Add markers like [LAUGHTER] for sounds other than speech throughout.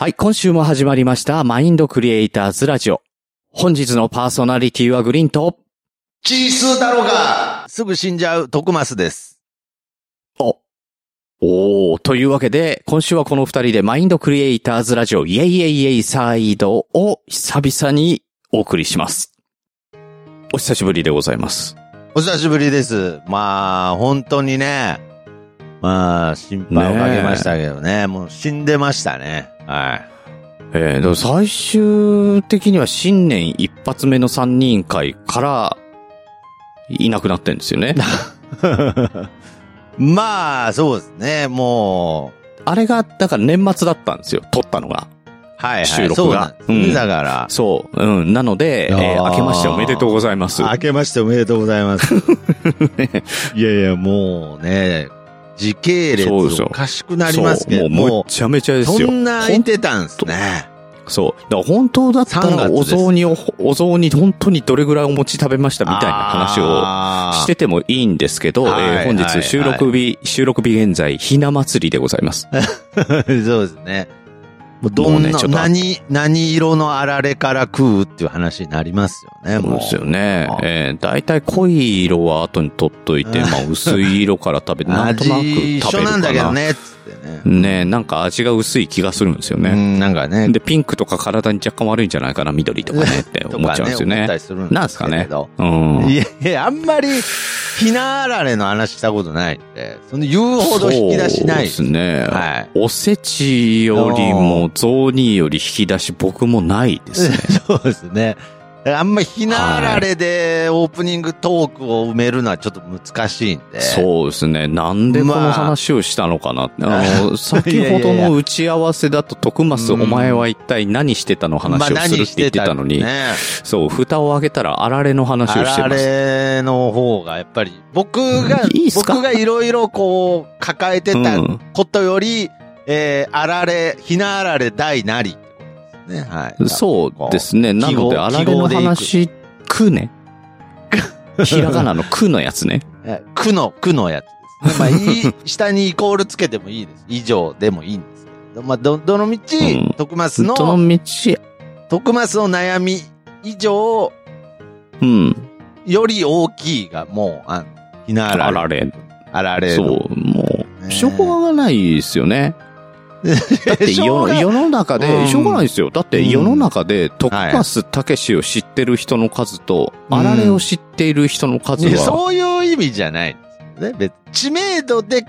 はい、今週も始まりました、マインドクリエイターズラジオ。本日のパーソナリティはグリーンと、チースーだろうがすぐ死んじゃう徳マスです。お、おー、というわけで、今週はこの二人でマインドクリエイターズラジオ、イェイイェイイェイサイドを久々にお送りします。お久しぶりでございます。お久しぶりです。まあ、本当にね、まあ、心配をかけましたけどね、もう死んでましたね。はえー、でも最終的には新年一発目の三人会から、いなくなってんですよね。い。[LAUGHS] まあ、そうですね、もう、あれが、だから年末だったんですよ、撮ったのが。はいはい、収録がそううんだから、そう。うん。なので、えー明けましておめでとうございます。明けましておめでとうございます。[LAUGHS] いやいや、もうね、時系列おかしくなりますけど、もうむもっちゃめちゃでう、すよ。そんな空いてたんですね。そう。だから本当だった3ら、お雑煮を、お雑煮本当にどれぐらいお餅食べましたみたいな話ををしててもいいんですけど、はいえー本はい日収録日、収録日現在、ひな祭りでございます。[LAUGHS] そうですね。もうどんな、ねちょっと何、何色のあられから食うっていう話になりますよね。そうですよねあ。えー、大体濃い色は後に取っといて、まあ薄い色から食べて、[LAUGHS] なんとなく食べるかな。なんだけど。ね、つってね。ねなんか味が薄い気がするんですよね。うん、なんかね。で、ピンクとか体に若干悪いんじゃないかな、緑とかねって思っちゃうんですよねとか思った。りすなんですかねど。。うん。いやいや、あんまり、ひなあられの話したことないんで、その言うほど引き出しない。そうですね。はいおせちよりも雑煮より引き出し僕もないですね。[LAUGHS] そうですね。あんまひなあられでオープニングトークを埋めるのはちょっと難しいんで。そうですね。なんでこの話をしたのかなって。あの、[LAUGHS] 先ほどの打ち合わせだと、徳松、おうん前は一体何してたの話をするって言ってたのに、ね、そう、蓋を開けたらあられの話をしてあらます。れの方がやっぱり僕が、いい僕がいろいろこう抱えてたうんことより、えー、あられ、ひなあられ大なりね。はい。そうですね。なので、あられの話、くね。ひらがなの [LAUGHS] くのやつね。えくの、くのやつですね。まあ、いい、下にイコールつけてもいいです。以上でもいいんですけど、まあ、ど、どのみちうん、徳松どの、の道、徳松の悩み以上、うん。より大きいが、もう、あの、ひなあられ。あられ。あられの。そう、もねう、しょうがないですよね。だって世の中うんで、しょうがないですよ。だって世の中で、徳はい松武史を知ってる人の数と、うんあられを知っている人の数は、そういう意味じゃないね。別知名度で比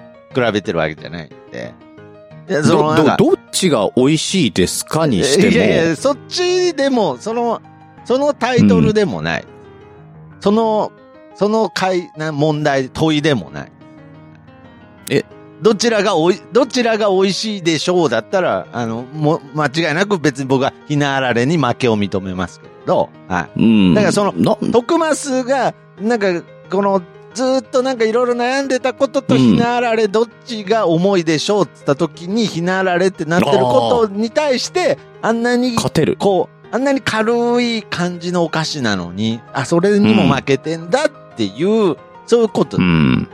べてるわけじゃないんで。いや、その、ど、ど、どっちが美味しいですかにしても、いやいや、そっちでも、その、そのタイトルでもない。その、その回、な問題、問いでもない。えどちらがおい、どちらが美味しいでしょうだったら、あの、も、間違いなく別に僕はひなあられに負けを認めますけれど、はい。うん。だからそのな、徳増が、なんか、この、ずーっとなんかいろいろ悩んでたこととひなあられどっちが重いでしょうって言った時にひなあられってなってることに対して、あんなに、勝てる。こう、あんなに軽い感じのお菓子なのに、あ、それにも負けてんだっていう、そういうことう、ん。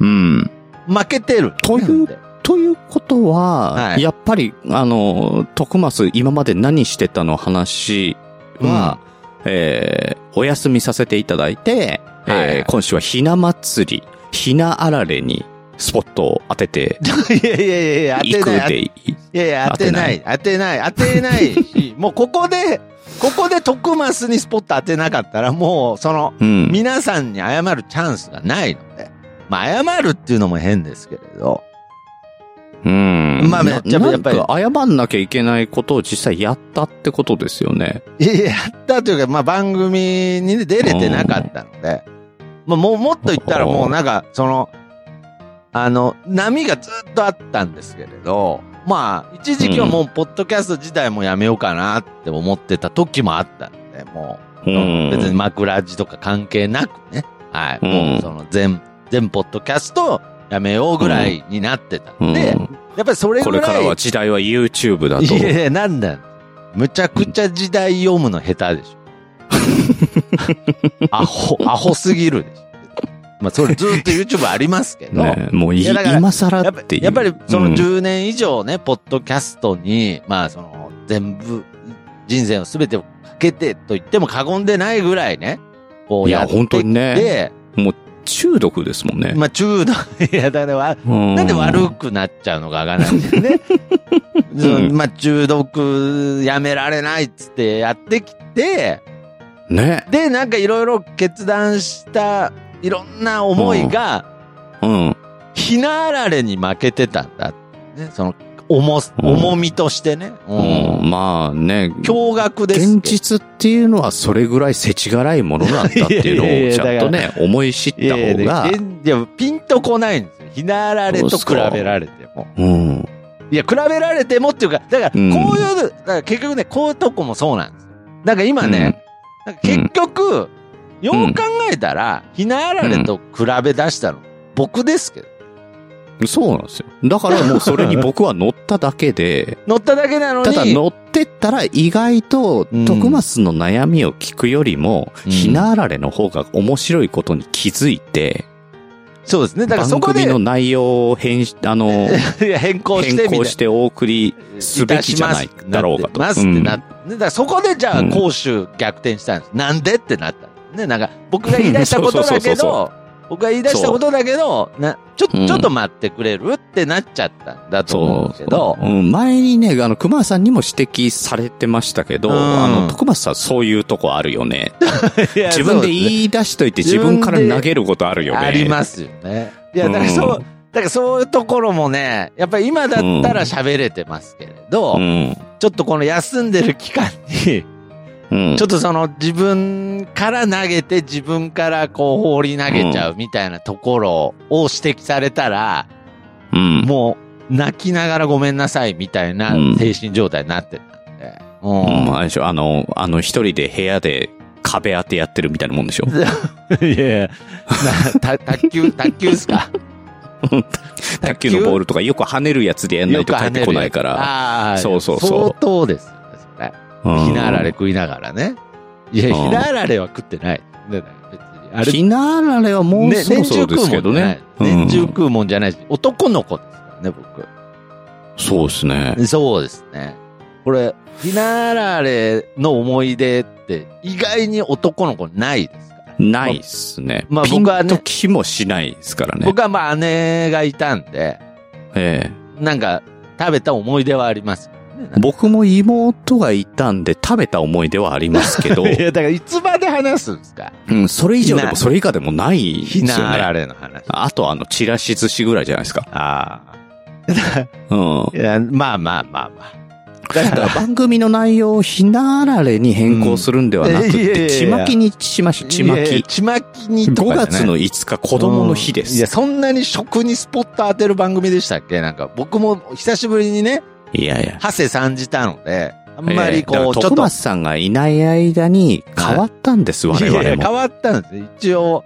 うん。負けてる。というということは、はいやっぱり、あの、徳増今まで何してたの話は、えーお休みさせていただいて、えーはい今週はひな祭り、ひなあられにスポットを当てて [LAUGHS] いやいやいやいや、当てない。でいやいや、当てない。当てない？当てないし、[LAUGHS] もうここで、ここで徳増にスポット当てなかったら、もう、その、うん。皆さんに謝るチャンスがないので。まあ、謝るっていうのも変ですけれど。うん。まあめっちゃなやっぱり謝んなきゃいけないことを実際やったってことですよね。いやいや、やったというか、まあ、番組に出れてなかったので。まあ、もう、もっと言ったらもうなんか、その、あの、波がずっとあったんですけれど、まあ、一時期はもう、ポッドキャスト自体もやめようかなって思ってた時もあったので、もう、うん別に枕地とか関係なくね、はい、うんもうその全、全ポッドキャストやめようぐらいになってたうんんで、やっぱりそれぐらい。これからは時代は YouTube だと。いやいや、なんだ。むちゃくちゃ時代読むの下手でしょ。[LAUGHS] アホ、アホすぎるでしょ。まあ、それずっと YouTube ありますけど。ねもういい今更やっていう。やっぱりそのうん10年以上ね、ポッドキャストに、まあその全部、人生の全てをかけてと言っても過言でないぐらいね、こういややってきて、本当にね中毒ですもんね。まあ中毒、いやだからなんで悪くなっちゃうのかわかんないんだよね。[LAUGHS] そのまあ中毒やめられないっつってやってきて、ね。で、なんかいろいろ決断したいろんな思いが、うん。ひなあられに負けてたんだ。ね、その、重重みとしてね。ううんん。まあね、驚愕です。現実っていうのはそれぐらい世知辛いものなんだっていうのを [LAUGHS] ちゃんとね、思い知った方が、でいや、ピンとこないんですよ。ひなあられと比べられても。うん。いや、比べられてもっていうか、だから、こううんいう、だから結局ね、こういうとこもそうなんですよ。だから今ね、なんか結局、よう考えたら、ひなあられと比べ出したの、僕ですけど。そうなんですよ。だからもうそれに僕は乗っただけで、[LAUGHS] 乗っただけなのに。ただ乗ってったら意外とうん、徳松の悩みを聞くよりも、うんひなあられの方が面白いことに気づいて、そうですね。だからそこで、番組の内容を変し、あの、[LAUGHS] 変更して変更してお送りすべきじゃないだろうかと。ますってなうんだからそこでじゃあ、うん攻守逆転したんです。なんでってなったね。なんか、僕が言い出したことだけど、僕が言い出したことだけど、な、ちょ、うんちょっと待ってくれるってなっちゃったんだと思うんですけどそう、うん、前にね、あの、熊さんにも指摘されてましたけど、うんあの、徳松さんそういうとこあるよね。[LAUGHS] いや自分で言い出しといて自分から投げることあるよね。ありますよね。いや、だからそう、うんだからそういうところもね、やっぱり今だったら喋れてますけれど、うん。ちょっとこの休んでる期間に、うん。ちょっとその自分から投げて自分からこう放り投げちゃうみたいなところを指摘されたら、うん。もう泣きながらごめんなさいみたいなうん精神状態になってたんで。うんうん、あれでしょ、あの、あの、一人で部屋で壁当てやってるみたいなもんでしょ？[LAUGHS] いやいや、卓球、卓球ですか？[LAUGHS] 卓球のボールとかよく跳ねるやつでやんないと帰ってこないから。ああ、そうそうそう相当ですひなあられ食いながらね。いや、うんひなあられは食ってない。ね別に。あれひなあられはもうそろそろですけどね。年中うん食うもんじゃないし、男の子ですからね、僕。そうですね。そうですね。これ、ひなあられの思い出って意外に男の子ないですから。ないっすね。まあ僕はねと気もしないですからね。僕はまあ姉がいたんで、ええなんか食べた思い出はあります。僕も妹がいたんで食べた思い出はありますけど、[LAUGHS] いや、だからいつまで話すんですか？うん、それ以上でもそれ以下でもないですよひなあらね。れの話。あとあの、チラシ寿司ぐらいじゃないですか。あうん。あ。[LAUGHS] いや、まあまあまあまあ。だだかからら番組の内容をひなあられに変更するんではなくて、[LAUGHS] ちまきにしましょう、ちまき。ちまきにと5かじゃない月の5日子供の日でうんいや、す。そんなに食にスポット当てる番組でしたっけ？なんか、僕も久しぶりにね、いやいや。ハセ参じたので、あんまりこう、ちょっと徳。松さんがいない間に変わったんです、我いやい々も。や変わったんですね。一応、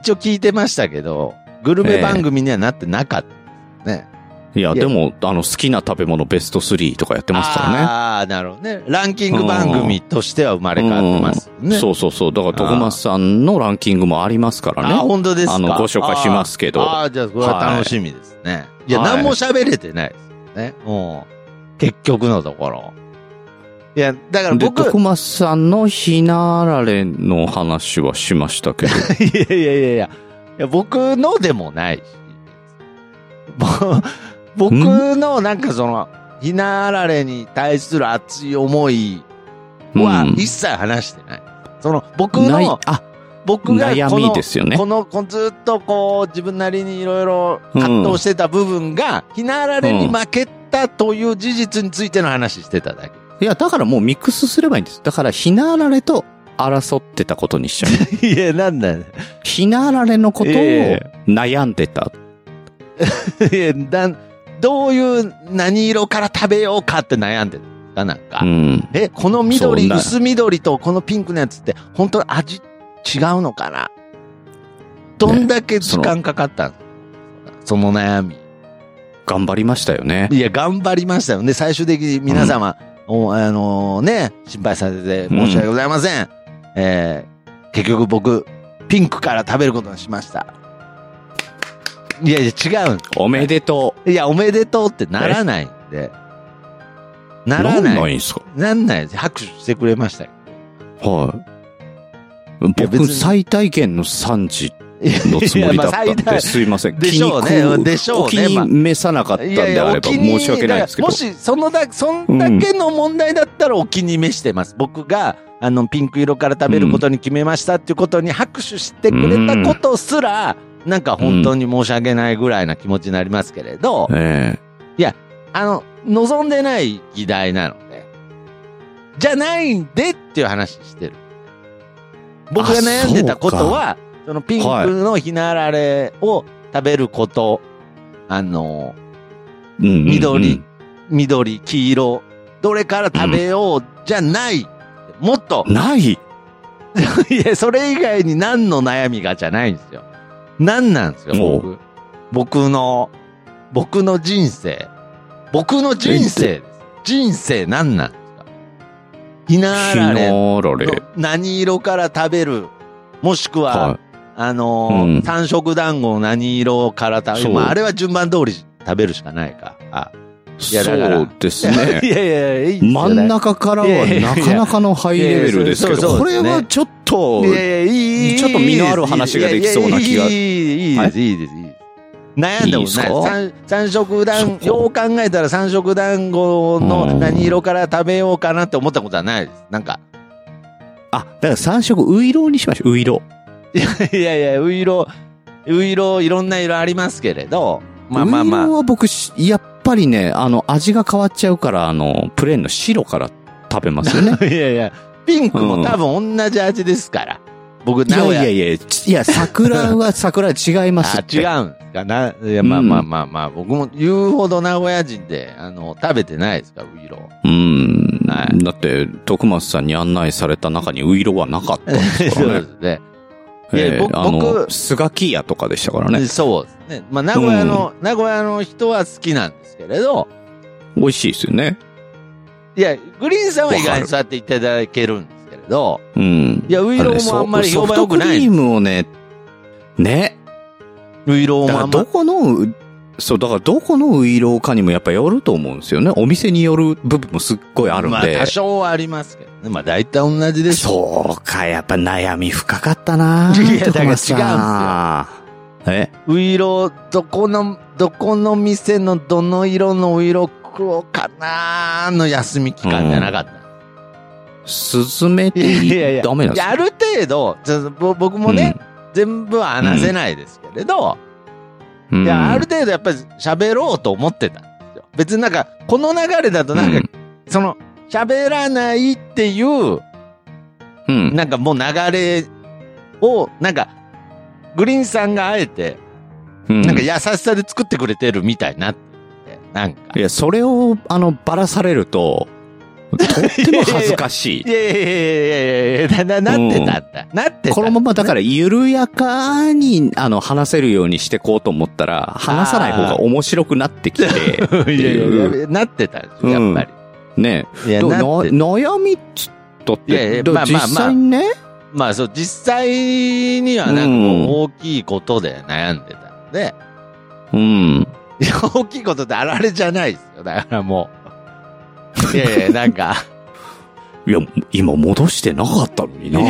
一応聞いてましたけど、グルメ番組にはなってなかったね。いや、いやでも、あの、好きな食べ物ベスト3とかやってますからね。ああ、なるほどね。ランキング番組としては生まれ変わってますよね。そうそうそう。だから、徳松さんのランキングもありますからあ、ね。本当ですか？あのご紹介しますけどあーあー、じゃあ、これは楽しみですね。い、や、はい何も喋れてないですよね。うん。結局のところ。いや、だからで、僕、徳松さんのひなあられの話はしましたけど。[LAUGHS] いやいやいやいや、いや僕のでもないし、ぼ僕のなんかその、ひなあられに対する熱い思いはうん一切話してない。その、僕の、、あ、僕が悩このみですよね。この、このずっとこう、自分なりにいろいろ葛藤してた部分が、ひなあられに負けたという事実についての話してただけ。いや、だからもうミックスすればいいんです。だから、ひなあられと争ってたことにしちゃう。[LAUGHS] いや、なんだよ。ひなあられのことをえ悩んでた。いや、[LAUGHS] だどういう何色から食べようかって悩んでるんですかなんか。うん。え、この緑、薄緑とこのピンクのやつって、本当に味違うのかな？どんだけ時間かかったんですか、その悩み。頑張りましたよね。いや、頑張りましたよね。最終的に皆様、おあのね、心配させて申し訳ございません。えー結局僕、ピンクから食べることにしました。いやいや、違うおめでといや、おめでとうってならないんで。う。ならんなない。いんすか？なんないです。拍手してくれましたよ。はい。僕、最大限の賛辞のつもりだったんで、すいません。でしょうねでしょうねお気に召さなかったんであれば申し訳ないですけど。もし、そのだ、そんだけの問題だったらお気に召してます。僕が、あの、ピンク色から食べることに決めましたっていうことに拍手してくれたことすら、なんか本当に申し訳ないぐらいな気持ちになりますけれど、えあの、望んでない議題なので、じゃないんでっていう話してる。僕が悩んでたことは、そのピンクのひなあられを食べること、あの、えうんうんうん緑。緑、黄色、どれから食べようじゃない。もっと、ない？[LAUGHS] いや、それ以外に何の悩みがじゃないんですよ。何なんですよ、お僕。僕の、僕の人生。僕の人生です。人生何なんですか？ひなあひられ。何色から食べる？もしくは、はあのーうん三色団子を何色から食べそうるまあ、あれは順番通り食べるしかないか。あい。いやだからそうですいね。[LAUGHS] やいやいや、いいですよ真ん中からはなかなかのハイレベルですけいやいやど、これはちょっとい、やいや、いい、いい。ちょっと身のある話ができそうな気がいやいやいい、いい、いいです、いいです、いいです。悩んでもいいですかない。三三色そ団っ、かよう考えたら三色団子の何色から食べようかなって思ったことはないです。なんか、あ、だから三色、ウイローにしましょう。ウイロー。いやいや、ういろ、ういろ、いろんな色ありますけれど、まあまあまウイローあ。は僕し、やっぱりね、あの、味が変わっちゃうから、あの、プレーンの白から食べますよね。[LAUGHS] いやいや、ピンクも多分同じ味ですから。僕、いや名古屋。いやいや、ちいや、桜は桜違いますあ、って。違うんかな。いや、まあまあまあまあ、僕も言うほど名古屋人で、あの、食べてないですか、ウイロうん。はいだって、徳松さんに案内された中にウイロはなかったんですかそうらね。[LAUGHS] ですね。いやええ僕あの、僕スガキ屋とかでしたからね。そうですね。まあ、名古屋の、名古屋の人は好きなんですけれど、美味しいですよね。いや、グリーンさんは意外にそうやっていただけるんですけれど、うん。いや、ウイローもあんまり評判良くないソフトクリー。ムをね、ね。ウイローもあんまどこの、そう、だからどこのウイローかにもやっぱよると思うんですよね。お店による部分もすっごいあるんまあ、で。多少はありますけどね。まあ、大体同じでしょ。そうか、やっぱ悩み深かったないやだから違うんですよえ？ウイロー、どこの、どこの店のどの色のウイロー食おうかなーの休み期間じゃなかった。進めていやいやダメなんですいや、ある程度、僕もね、全部は話せないですけれど、うんいや、ある程度やっぱり喋ろうと思ってたんですよ。別になんか、この流れだとなんか、うんその、喋らないっていう、うん。なんかもう流れを、なんか、グリーンさんがあえて、うんなんか優しさで作ってくれてるみたいにななんか。いや、それを、あの、ばらされると、とっても恥ずかしいい。やいやいやいやいやな、な、なってたんだ。なってた。このままだから緩やかに、あの、話せるようにしてこうと思ったら、話さない方が面白くなってきて、ら、いやいやいや、なってたやっぱり。ね。いや、どななって悩みっつったっいやいやまあ実際にね、まあそう、実際にはなんか大きいことで悩んでたので、うん。大きいことってあられじゃないですよ。だからもう。いやいや、なんか、いや、今戻してなかったのにな。い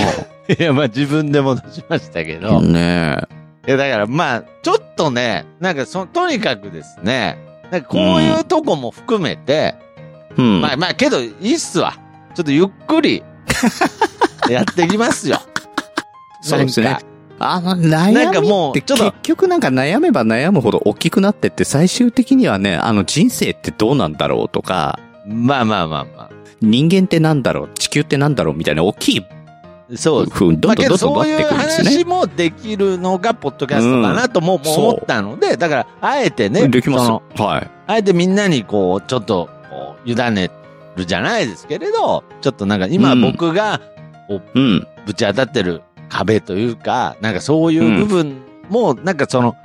や、まあ自分で戻しましたけど。ねいや、だからまあ、ちょっとね、なんかそ、とにかくですね、なんかこういうとこも含めて、うん。まあまあ、けど、いいっすわ。ちょっとゆっくり、[LAUGHS] やってきますよ。そうですね。あの、なんか悩みってもうちょっと結局なんか悩めば悩むほど大きくなってって最終的にはね、あの人生ってどうなんだろうとか、まあまあまあま人間ってなんだろう、地球ってなんだろう？みたいな大きいあ。そうです。どんどんどどそういうんどんなってくるんですね。話もできるのがポッドキャストかなとも思ったので、だから、あえてね、できます。はい。あえてみんなにこう、ちょっと、こう、委ねるじゃないですけれど、ちょっとなんか今うん僕がうん。ぶち当たってる壁というか、なんかそういう部分も、なんかその、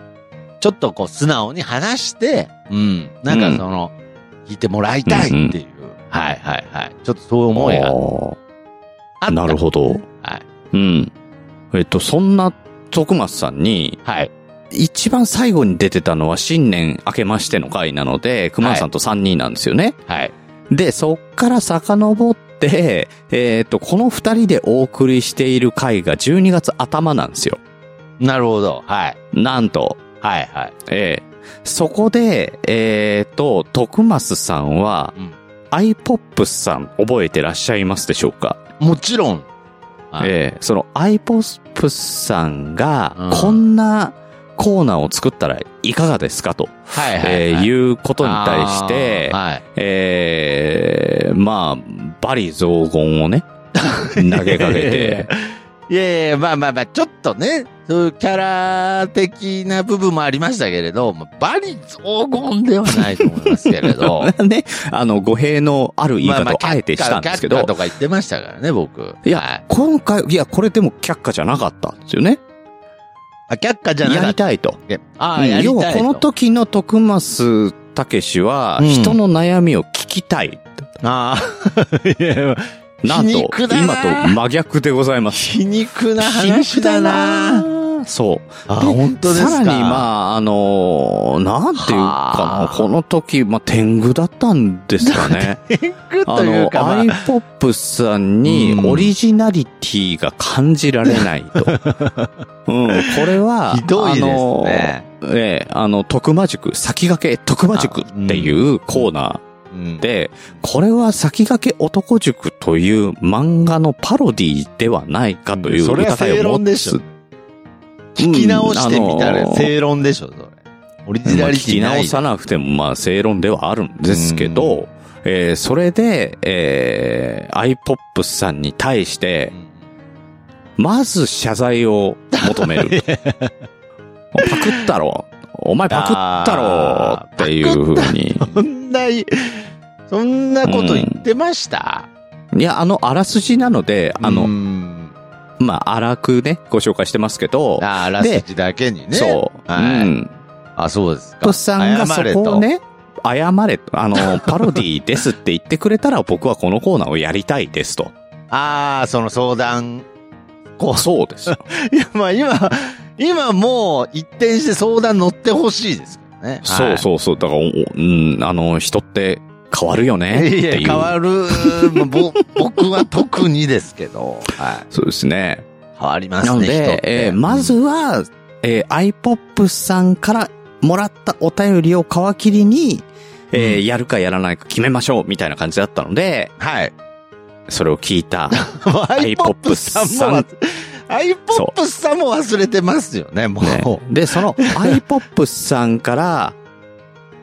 ちょっとこう素直に話して、うん、なんかその、聞いてもらいたいっていう、はいはいはい。ちょっとそういう思いがあ。なるほど。はい。うん。えっと、そんな徳松さんに、はい。一番最後に出てたのは新年明けましての回なので、熊さんと3人なんですよね。はい。で、そっから遡って、えっ、と、この2人でお送りしている回が12月頭なんですよ。なるほど。はい。なんと、はい、はい。えーそこで、えっ、と、徳増さんは、うん iPop さん覚えてらっしゃいますでしょうか？もちろん。はいえーその iPop さんがうん、こんなコーナーを作ったらいかがですかと、はい、はい。えーはいいうことに対して、はい。えーまあ、バリ雑言をね、[LAUGHS] 投げかけて、[LAUGHS] [LAUGHS] いやいや、まあまあまあ、ちょっとね、そういうキャラ的な部分もありましたけれど、まあバリ雑言ではないと思いますけれど。[LAUGHS] ね、あの、語弊のある言い方をあえてしたんですけどキャッカ、とか言ってましたからね、僕。いやはい今回、いや、これでも却下じゃなかったんですよね。あ、却下じゃなやかったりいと。ああ、うんやりたいと。要はこの時の徳増たけしは、うん人の悩みを聞きたい。ああ、[LAUGHS] いやなんと今と真逆でございます。皮肉な話だな。そう。あ、で本当ですか。さらに、まあ、あのーなんていうかはあな、この時、まあ、天狗だったんですかね。天狗あの、というか、まあ iPop さんにうんオリジナリティが感じられないと。[LAUGHS] うん、これは、ひどいですねあのええ、あの、徳間塾、先駆け徳間塾っていうコーナうんーで、これは先駆け男塾という漫画のパロディではないかというそれは正疑いを持つ論でしょ。。聞き直してみたら正論でしょ、それ。オリジまあナリテ聞き直。さなくても、まあ、正論ではあるんですけど、えーそれで、えー、iPop さんに対してう、んまず謝罪を求める。[LAUGHS] パクったろ。お前パクったろっていうふうに。そんな、そんなこと言ってました、いや、あの、あらすじなので、あうの、んまあ、荒くね、ご紹介してますけど、ああ、ラスジだけにね。そう。はいうん。あ、そうですか。プさんがそこをね、謝れと、あの、[LAUGHS] パロディですって言ってくれたら僕はこのコーナーをやりたいですと。ああ、その相談。こう、そうですよ。[LAUGHS] いや、まあ今、今もう一転して相談乗ってほしいですけどね。そうそうそう。だから、おうん、あの、人って変わるよね。いや、いう。変わる。まあぼ僕は特にですけど。[LAUGHS] はい。そうですね。変わりますね。なので、えーまず、は、えー iPop さんからもらったお便りを皮切りに、えーうんやるかやらないか決めましょう、みたいな感じだったので、はい。それを聞いた。[LAUGHS] iPop さん iPop さんも忘れてますよね、もねう。で、その iPop さんから、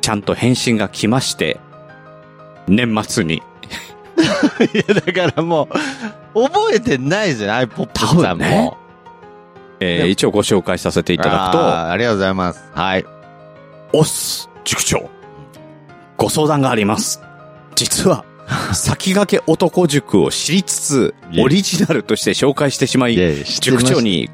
ちゃんと返信が来まして、年末に。[LAUGHS] いや、だからもう、覚えてないですよね、iPop さんも。ねえー一応ご紹介させていただくと、あーありがとうございます。はい。おっす、塾長。ご相談があります。実は、[LAUGHS] 先駆け男塾を知りつつ、オリジナルとして紹介してしまい、塾長に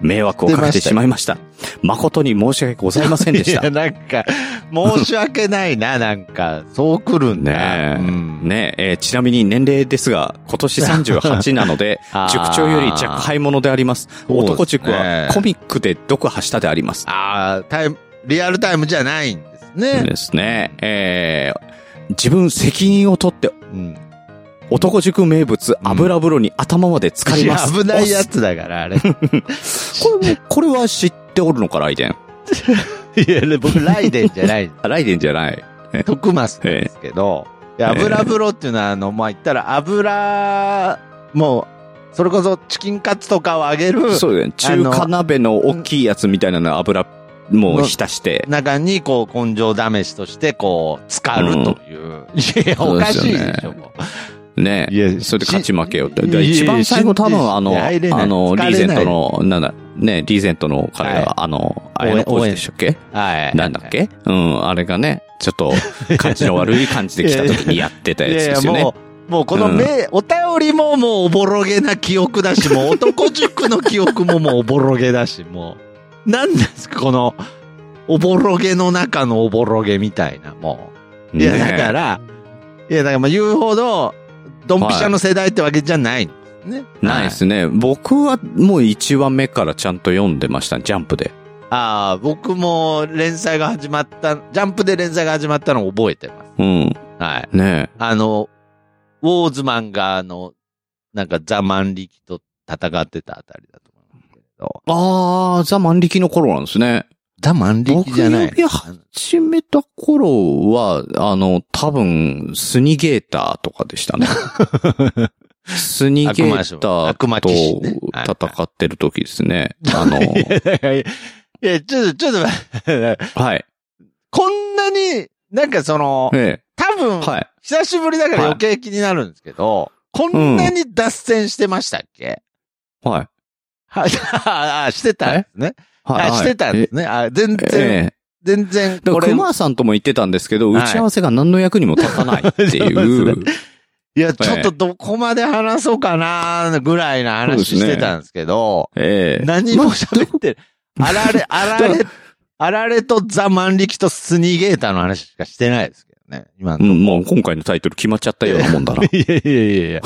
迷惑をかけてしまいました。誠に申し訳ございませんでした [LAUGHS] いや、。なんか、申し訳ないな、なんか、そう来るんだ。ねえ、うんねええーちなみに年齢ですが、今年38なので [LAUGHS] 塾長より若輩者であります。男塾はコミックで読破したであります。ああ、タイム、リアルタイムじゃないんですね。ですね。えー自分責任を取って、うん。男塾名物、油風呂に頭まで浸かります。いや危ないやつだから、あれ。い [LAUGHS] これも、[LAUGHS] これは知っておるのか、ライデン。や、僕、ライデンじゃない。あ [LAUGHS] ライデンじゃない。徳マスですけど、いや油風呂っていうのは、あの、まあ、言ったら油、もう、それこそチキンカツとかを揚げるそうだね。中華鍋の大きいやつみたいなの油、もう浸して。中に、こう、根性試しとして、こう、浸かるという。いや、おかしいでしょ。ねいやそれで勝ち負けよって。一番最後多分あの、あの、リーゼントの、なんだ、ね、リーゼントの彼はいが、あの、あやのポーズでしたっけ？はい。なんだっけ？うん、あれがね、ちょっと、[LAUGHS] 感じの悪い感じで来た時にやってたいやつですよねも。う、もうこの目、お便りももうおぼろげな記憶だし、もう男塾の記憶ももうおぼろげだし、もう、なんですか、この、おぼろげの中のおぼろげみたいな、もう。いや、ねだから、いや、だからまあ言うほど、ドンピシャの世代ってわけじゃないね。ないですね。僕はもう1話目からちゃんと読んでました、ジャンプで。ああ、僕も連載が始まった、ジャンプで連載が始まったのを覚えてます。うん。はい。ねあの、ウォーズマンが、あの、なんかザ・マンリキと戦ってたあたりだとど。あー、ザ・万力の頃なんですね。ザ・マンリキじゃない。僕始めた頃は、あの、多分、スニゲーターとかでしたね。[LAUGHS] スニゲーターと戦ってる時ですね。あの、[LAUGHS] いやちょっと、ちょっと待って、[LAUGHS] はい。こんなに、なんかその、え多分え、、はい。久しぶりだから余計気になるんですけど、こんなに脱線してましたっけ、はい。はい、あ、してたんですね。はい。あ、してたんですね。あ、全え然、え全然、これ、熊さんとも言ってたんですけど、はい打ち合わせが何の役にも立たないっていう。[LAUGHS] いや、ちょっとどこまで話そうかな、ぐらいな話してたんですけど、ええ何も喋ってる。あられ、[LAUGHS] あられ、あられとザ・マンリキとスニーゲーターの話しかしてないですけどね。今うん、もう今回のタイトル決まっちゃったようなもんだな。[LAUGHS] いやいやいやいや。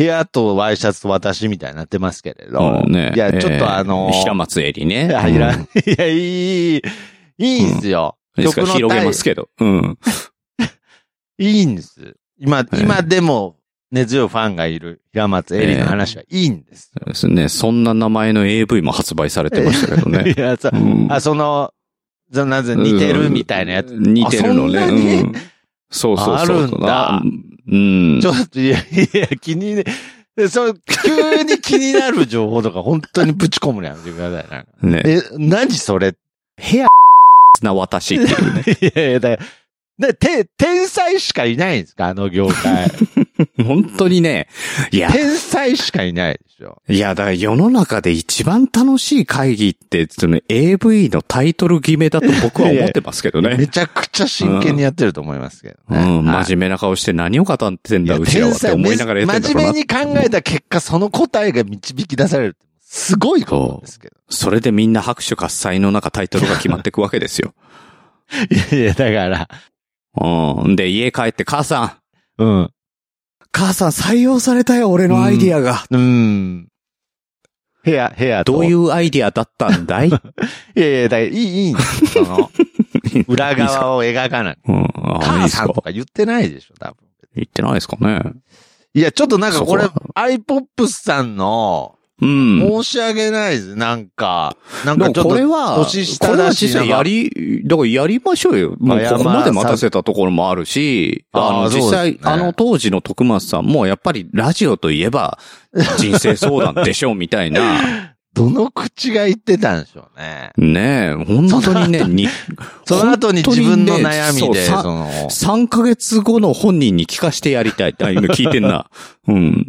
部屋とワイシャツと私みたいになってますけれど。うんねいや、ちょっとあのー平松絵里ね。いや、いいや、いい、いいんすよ。ですか？ら広げますけけど。うん。[LAUGHS] いいんです。今、ええ今でも根強いファンがいる平松エリの話はいいんです。そうですね。そんな名前の AV も発売されてましたけどね。[LAUGHS] いや、さうんあ、その、なぜ似てるみたいなやつ。似てるのね。うんそうそうそう。あるんだうんち。ょっと、いや、いや、気にね、でそう、急に気になる情報とか本当にぶち込むのやめてください。なんかね。え、何それ？ヘア [LAUGHS] な私っていうね。[LAUGHS] いやいや、だで、て、天才しかいないんですか？あの業界。[LAUGHS] 本当にね。いや、天才しかいないでしょ。いや、だから世の中で一番楽しい会議って、その AV のタイトル決めだと僕は思ってますけどね。めちゃくちゃ真剣にやってると思いますけどね。うん、はい真面目な顔して何を語ってんだ、うちらはって思いながらやってん真面目。に考えた結果、その答えが導き出されるすごいことですけど。それでみんな拍手喝采の中タイトルが決まっていくわけですよ。[LAUGHS] いやいや、だから、うん。で、家帰って母さん、うん。母さん採用されたよ、俺のアイディアが。うん。部屋、部屋と。どういうアイディアだったんだい？[LAUGHS] いやいや、だいい、いい。その、[LAUGHS] 裏側を描かない。うん。あいい母さんとか言ってないでしょ、多分。言ってないですかね。いや、ちょっとなんかこれアイポップスさんの、うん。申し訳ないです。なんか、なんかちょっと、これは、年下これはだし実際やり、だからやりましょうよ。もうここまでまあ待たせたところもあるし、あの、実際、ねあの当時の徳松さんもやっぱりラジオといえば人生相談でしょうみたいな。[LAUGHS] どの口が言ってたんでしょうね。ねえ、本当にね、に、その後に自分の悩みで、その、3ヶ月後の本人に聞かせてやりたい。あ、今聞いてんな。うん。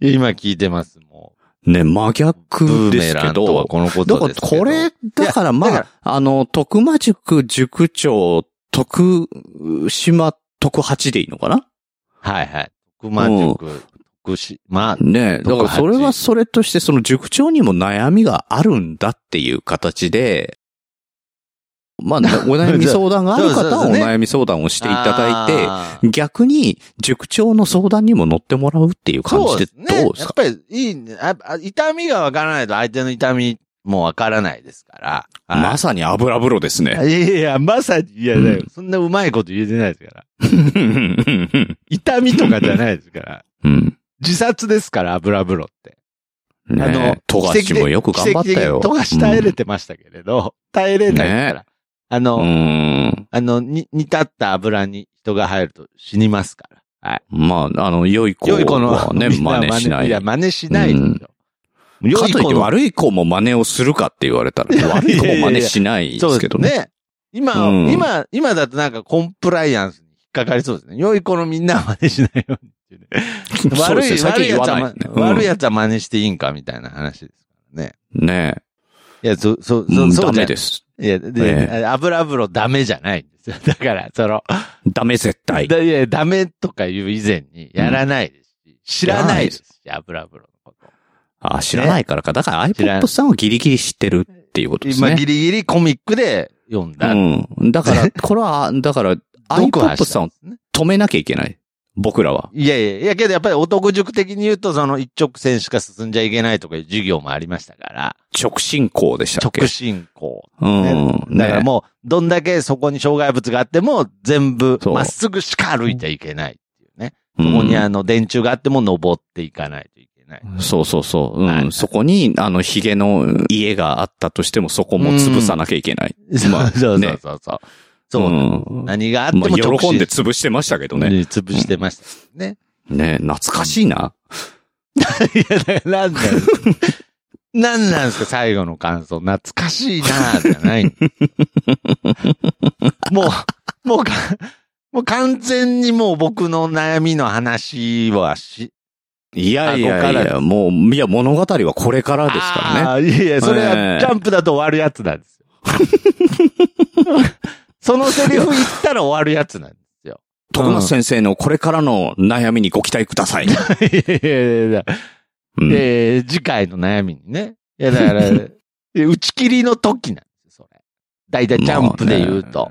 今聞いてます、もね、真う。逆ですけメランとはど、このことですけど。これ、だからまあ、あの、徳間塾塾長、徳島徳八でいいのかな？はいはい。徳間塾、徳島、ねだからそれはそれとして、その塾長にも悩みがあるんだっていう形で、まあ、ね [LAUGHS] お悩み相談がある方はお悩み相談をしていただいて、逆に塾長の相談にも乗ってもらうっていう感じでどうですやっかぱりいい痛みがわからないと相手の痛みもわからないですから。まさに油風呂ですね。いやいや、まさに、いや、うんそんなうまいこと言えてないですから。[LAUGHS] 痛みとかじゃないですから。うん。自殺ですから、油風呂って。ねあの、富樫もよく頑張ったよ。富樫耐えれてましたけれど、耐えれないから。あの、うん。あの、に、煮立った油に人が入ると死にますから。はい。まあ、あの、良い子良い子の真似しない。いや、真似しないですよ。良かといって悪い子も真似をするかって言われたら、悪い子も真似しないでそうですすけどね。ね。今、うん今、今だとなんかコンプライアンスに引っかかりそうですね。良い子のみんなは真似しないようにね。[LAUGHS] そう悪い、悪いやつは、ね。うん悪いやつは真似していいんかみたいな話ですからね。ねいや、そ、そ、え。そ、うんダそうじゃメです。いや、えで、油風呂ダメじゃないんですよ。[LAUGHS] だから、その、ダメ絶対。だいや、ダメとかいう以前にやらないですし、知らないですし、油風呂のこと。あ、知らないからか。だから iPod さんはギリギリ知ってるっていうことです今、ね。ギリギリコミックで読んだ。うん。だから、これは、だから、[LAUGHS] iPod さんを止めなきゃいけない。僕らは。いやいや、いやけどやっぱり男塾的に言うと、その一直線しか進んじゃいけないとかいう授業もありましたから、直進行でしたっけ？直進行。うん。だからねもう、どんだけそこに障害物があっても、全部まっすぐしか歩いてはいけないっていうね。うんそこにあの電柱があっても登っていかないといけない。そうそうそう。うん。はいそこに、あの、ヒゲの家があったとしても、そこも潰さなきゃいけない。まあ [LAUGHS] そうそうねそうそう。そう、ん何があってもまあ、直進喜んで潰してましたけどね。ね潰してましたね。ね懐かしいな。いや、だからなんだよ。なんなんですか、最後の感想。懐かしいなぁ、じゃない。[LAUGHS] もう、もうか、もう完全にもう僕の悩みの話はし、いやいやいや、もう、いや、物語はこれからですからね。いやいや、それえはえジャンプだと終わるやつなんですよ。[LAUGHS] そのセリフ言ったら終わるやつなんですよ。[LAUGHS] 徳松先生のこれからの悩みにご期待ください。[LAUGHS] いやいやいやうんえー次回の悩みにね。いや、だから、[LAUGHS] え打ち切りの時なんですよ、それ。だいたいジャンプで言うと。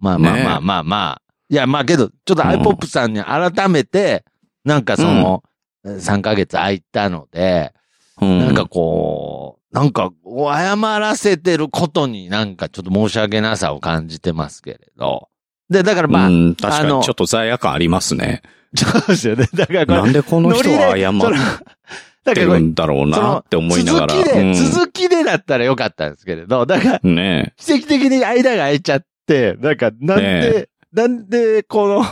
まあまあねまあまあまあ。いや、まあけど、ちょっとアイポップさんに改めて、なんかその、3ヶ月空いたので、うんなんかこう、なんか、謝らせてることになんかちょっと申し訳なさを感じてますけれど。で、だからまあ、うん、確かにちょっと罪悪感ありますね。そうですよね。だからこれ、なんでこの人は謝ってるんだろうなって思いながら。続きで、うん続きでだったらよかったんですけれど、だから、ね奇跡的に間が空いちゃって、なんか、なんで、なんで、この、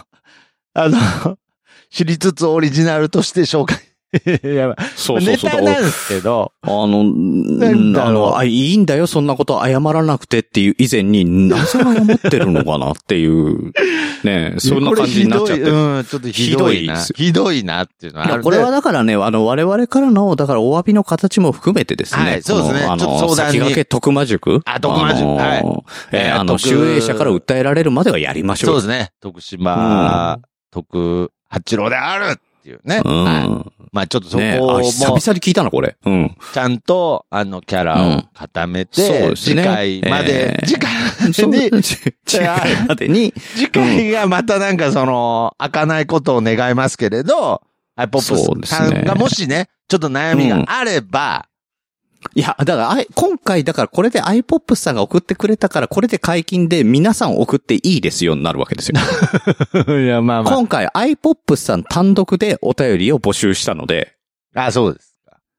あの、私立つオリジナルとして紹介。いや、そうそうそう。ネタなんですけど、あの、あの、あ、いいんだよ、そんなこと謝らなくてっていう以前に、なぜ謝ってるのかなっていう、ね、そんな感じになっちゃってうん、ちょっとひどいな。ひどいなっていうのはいやこれはだからね、あの、我々からの、だからお詫びの形も含めてですね。はいそうですねあの、先駆け徳間塾。あ徳間塾のはいえーあの、徳集英社から訴えられるまではやりましょう。そうですね。徳島、徳八郎であるっていうね。うん。はいまあちょっとそこねも、あ、久々に聞いたな、これ。うん。ちゃんと、あの、キャラを固めて、うんそうです次ね回まで、えー次回に、次回までに、次回がまたなんかその、開かないことを願いますけれど、アイポップさんがもしね、ちょっと悩みがあれば、いや、だから今回、だからこれで iPop さんが送ってくれたから、これで解禁で皆さん送っていいですよになるわけですよ。[LAUGHS] いや、まあ今回 iPop さん単独でお便りを募集したので、あ、そうですか。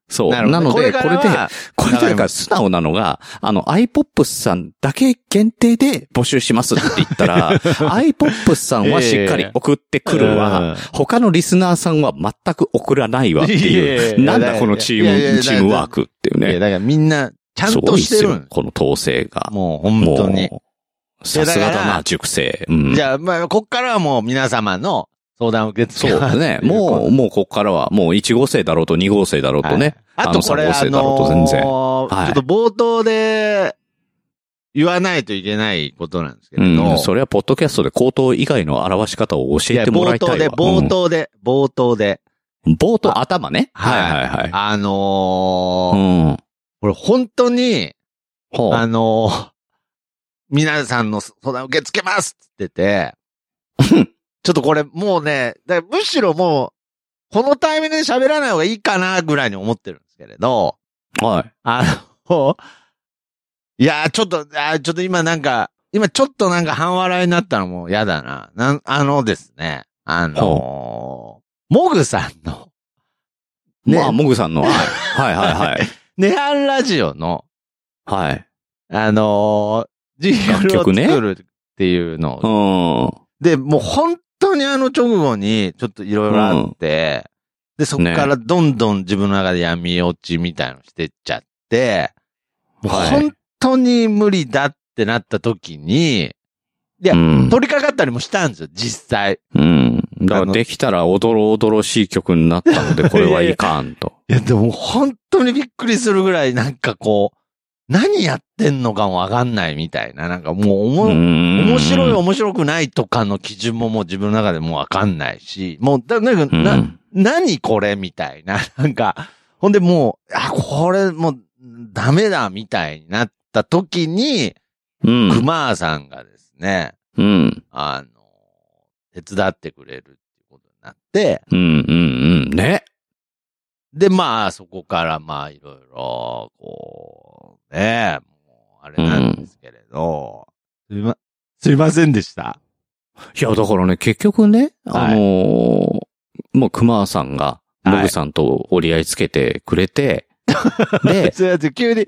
そう。ななので、これで、これからはこれで、だから素直なのが、あの、iPop さんだけ限定で募集しますって言ったら、[LAUGHS] iPop さんはしっかり送ってくるわ、うん他のリスナーさんは全く送らないわっていうやなんだこのチーム、チームワークっていういや、ね。だからみんな、ちゃんとしてるん、この統制が。もう本当に。さすがだな、熟成。うんじゃあ、まあ、こっからはもう皆様の相談を受け付けますそうね。もう、もうこっからは、もう1号生だろうと2号生だろうとね。はいあとこれ、のあ3号生だろうと全然。のーはいちょっと冒頭で言わないといけないことなんですけど。ん。それは、ポッドキャストで口頭以外の表し方を教えてもらいたいわ。冒頭で、冒頭で、冒頭で。うん冒頭、頭ね。はいはいはい。あのうー、ん。これ本当に、あのー、[LAUGHS] 皆さんの相談受け付けますって言ってて、[LAUGHS] ちょっとこれもうね、だむしろもう、このタイミングで喋らない方がいいかなぐらいに思ってるんですけれど、はい。あの、いやー、ちょっと、あーちょっと今なんか、今ちょっとなんか半笑いになったのも嫌だな。なん、あのですね、あのー、モグさんの、ねまあ、モグさんの。はい。はいはいはい。[LAUGHS] ネハンラジオの、はい。あのー、ジングルを作るっていうのをうん。で、もう本当にあの直後にちょっといろいろあって、で、そこからどんどん自分の中で闇落ちみたいのしてっちゃって、もうはい本当に無理だってなった時に、いやうん。取り掛かったりもしたんですよ、実際。うん。だからできたらおどろおどろしい曲になったので、これはいかんと。[LAUGHS] いや、でも本当にびっくりするぐらいなんかこう、何やってんのかもわかんないみたいな、なんかもうおも、面面白い面白くないとかの基準ももう自分の中でもうわかんないし、もう、だなんか、な、何これみたいな。[LAUGHS] なんか、ほんでもう、あ、これもうダメだみたいになった時に、うん。熊さんがですね、うん。あの、手伝ってくれるってことなって、うんうんうん。ね。で、まあ、そこから、まあ、いろいろ、こう、ね、もう、あれなんですけれど、すいま、すいませんでした。いや、だからね、結局ね、はいあのーもう熊さんが、はいモグさんと折り合いつけてくれて、[LAUGHS] で、すいません、急に、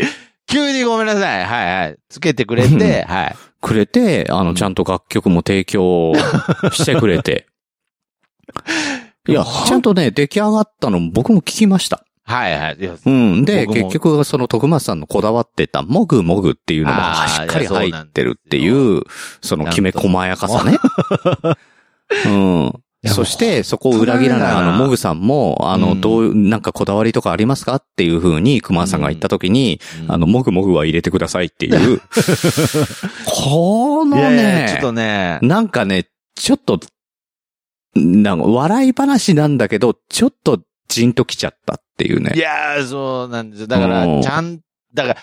急にごめんなさい。はいはい。つけてくれて、はい。くれて、あの、うんちゃんと楽曲も提供してくれて。[LAUGHS] いや、ちゃんとね、出来上がったの僕も聞きました。はいはい。うん。で、結局、その徳松さんのこだわってた、もぐもぐっていうのがしっかり入ってるっていう、そのきめ細やかさね。う。[LAUGHS] ん。やそして、そこを裏切らない、あの、モグさんも、あの、うん。どういう、なんかこだわりとかありますか？っていう風に、熊さんが言った時に、うん。あの、モグモグは入れてくださいっていう、[LAUGHS] このね、ちょっとね、なんかね、ちょっと、なんか笑い話なんだけど、ちょっとじんときちゃったっていうねい。やー、そうなんですよ。だかうんら、ちゃん、だから、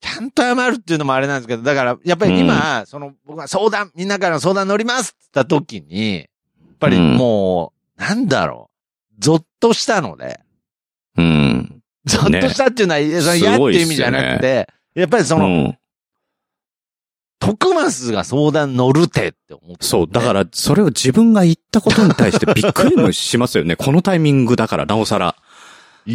ちゃんと謝るっていうのもあれなんですけど、だから、やっぱり今、その、僕は相談、みんなからの相談乗りますって言った時に、やっぱりうんもう、なんだろう、ゾッとしたので、うん。ゾッとしたっていうのは、いやその嫌っていう意味じゃなくて、やっぱりその、うん。徳松が相談乗るてって思って、そう、だから、それを自分が言ったことに対してびっくりもしますよね。このタイミングだから、なおさら。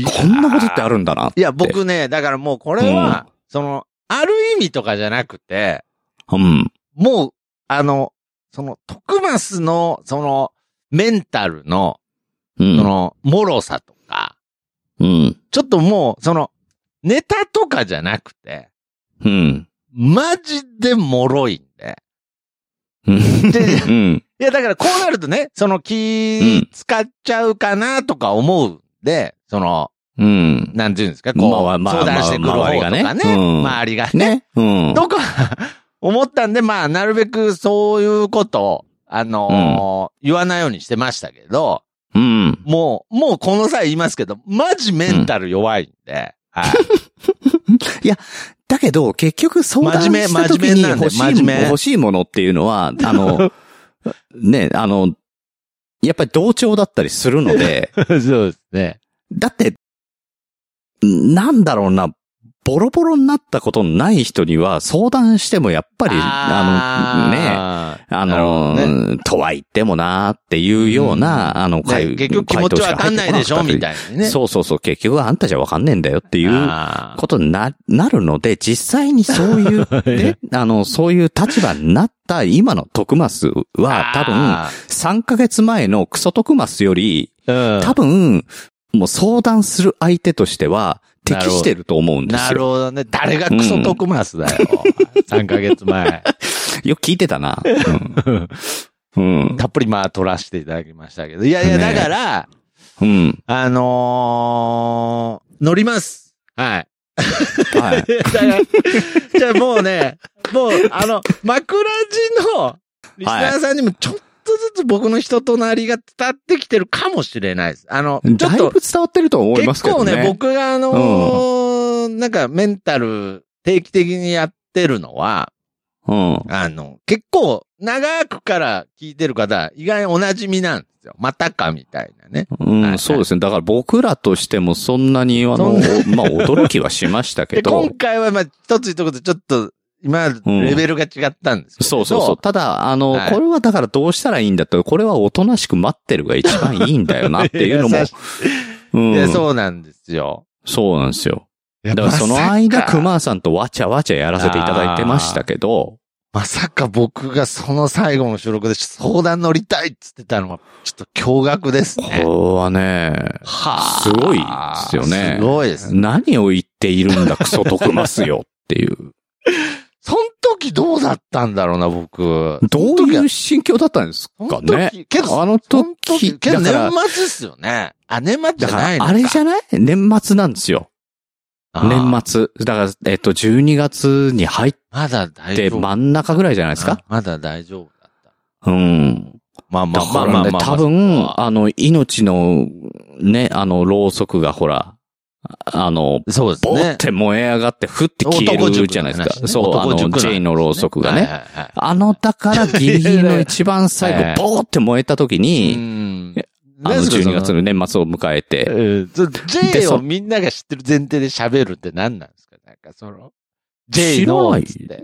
こんなことってあるんだなって。いや、僕ね、だからもうこれは、その、ある意味とかじゃなくて、うん。もう、あの、その、徳松の、その、メンタルの、うん。その、脆さとか、うん。ちょっともう、その、ネタとかじゃなくて、うん。マジで脆いんで。うん。でうん。いや、だからこうなるとね、その気使っちゃうかなとか思うんで、その、うん。なんていうんですか、こう、まあまあ相談してくる方とか周りがね、ねうん周りがね、ね。うん。とか、[LAUGHS] 思ったんで、まあ、なるべくそういうことを、あのー言わないようにしてましたけど、うん。もう、もうこの際言いますけど、マジメンタル弱いんで、はい。[LAUGHS] だけど、結局相談した時に真面目なんで欲しいも真面目欲しいものっていうのは、あの、[LAUGHS] ね、あの、やっぱり同調だったりするので、[LAUGHS] そうですね。だって、なんだろうな、ボロボロになったことのない人には相談してもやっぱり、あの、ね、あの、どね。とは言ってもなっていうような、あの、ね回結局気持ちわかんないでしょみたいいなね。そうそうそう、結局あんたじゃわかんねえんだよっていうことにな、なるので、実際にそういう、ね、[LAUGHS] あの、そういう立場になった今の徳マスは多分、あ3ヶ月前のクソ徳マスより、ーうん。多分、もう相談する相手としては、適してると思うんですなるよ。ほどね。誰がクソ徳マスだよ。[LAUGHS] 3ヶ月前。[LAUGHS] よく聞いてたな。うん。うん。たっぷりまあ取らせていただきましたけど。いやいや、ねだから、うん。あのー乗ります。はい。はい。[LAUGHS] だから、じゃあもうね、もう、あの、枕地のリスナーさんにもちょっとずつ僕の人となりが伝わってきてるかもしれないです。あの、ちょっとだいぶ、伝わってると思いますけどね。結構ね、僕があのーなんかメンタル定期的にやってるのは、うん。あの、結構長くから聞いてる方、意外にお馴染みなんですよ。またかみたいなね。うん、そうですね。だから僕らとしてもそんなに、あの、まあ驚きはしましたけ [LAUGHS] で、今ど。回はまあ一つ一つちょっと、今、レベルが違ったんですけど、そうそうそう。ただ、あの、はいこれはだからどうしたらいいんだって、これはおとなしく待ってるが一番いいんだよなっていうのも。[LAUGHS] うんいや、そうなんですよ。そうなんですよ。だだからその間、熊さんとわちゃわちゃやらせていただいてましたけど、まさか僕がその最後の収録で相談乗りたいっつってたのは、ちょっと驚愕ですこね。れはね、はすごいですよねすごいですね。何を言っているんだ、クソ徳ますよっていう。時どうだったんだろうな、僕。どういう心境だったんですかね？時けど、あの時、時、けど年末っすよね。あ、年末じゃないのか。あれじゃない？年末なんですよ。年末。だから、えっと、12月に入っまだ大て丈夫。真ん中ぐらいじゃないですか？あまだ大丈夫だった。うん。まあまだあまあまあまあ。多分、まああの、命の、ね、あの、ろうそくがほら、あの、そうですボーっね。て燃え上がって、ふって消えるじゃないですか。そう、あの、ジェイのろうそくがね。あの、だからギリギリの一番最はい後、ボーって燃えた時うに、んあの、12月の年末を迎えて。うん。そ J をみんなが知ってる前提で喋るって何なんですかなんかその、J の、つって。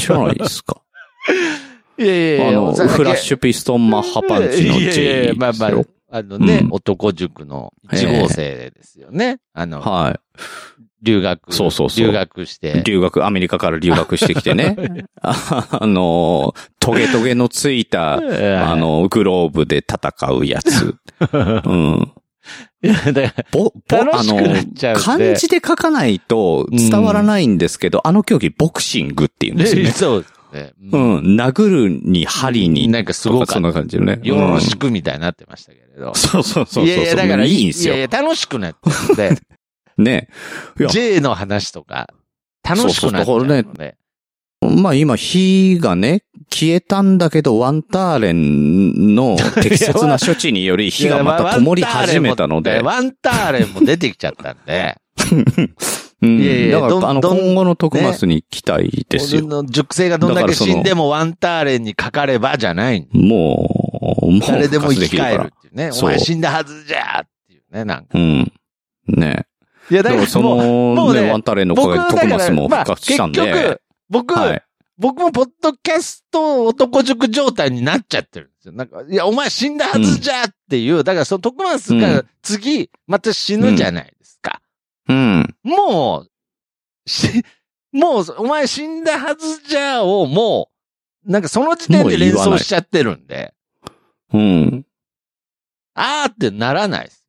知らないですか？[LAUGHS] いやいやいや、あの、フラッシュピストンマッハパンチのいやいやい J やまあまあ。あのね、うん男塾の1号生ですよね。あの、は留学。そうそうそう留学しい。て。留学、アメリカから留学してきてね。あ [LAUGHS] あの、トゲトゲのついた、[LAUGHS] ああ、の、グローブで戦うやつ。[LAUGHS] うん。いや、だから、ぼ、ぼ、楽あの漢字で書かないと伝わらないんですけど、あの競技ボクシングって言うんですよね。そうね。う。ん。殴るに針に。なんかすごかったそんな感じのね。よろしく。くみたいになってましたけれど。そうそうそうそう。いやいや、だからいいんですよいや。いや、楽しくなってるんで、[LAUGHS] ね。J の話とか、楽しくなっちゃうのそうそうで。まあ今、火がね、消えたんだけど、ワンターレンの適切な処置により火がまた灯り始めたので。ワンターレンも出てきちゃったんで、[LAUGHS] うんいやいやだから、あの、今後の徳マスに期待ですよ。俺の熟成がどんだけ死んでもワンターレンにかかればじゃないもう、もう、誰でも生き返るね。お前死んだはずじゃーっていうね、なんか。うん。ね。いや、だかららそもう、もの、うねね、ワンターレンのおかげで徳マスも復活したんで。まあ、結局、僕、はい。僕もポッドキャスト男塾状態になっちゃってるんですよ。なんか、いや、お前死んだはずじゃっていう、だからその徳松が次、また死ぬじゃないですか。うん。もう、し、もう、お前死んだはずじゃを、もう、なんかその時点で連想しちゃってるんで、うん。あーってならないです。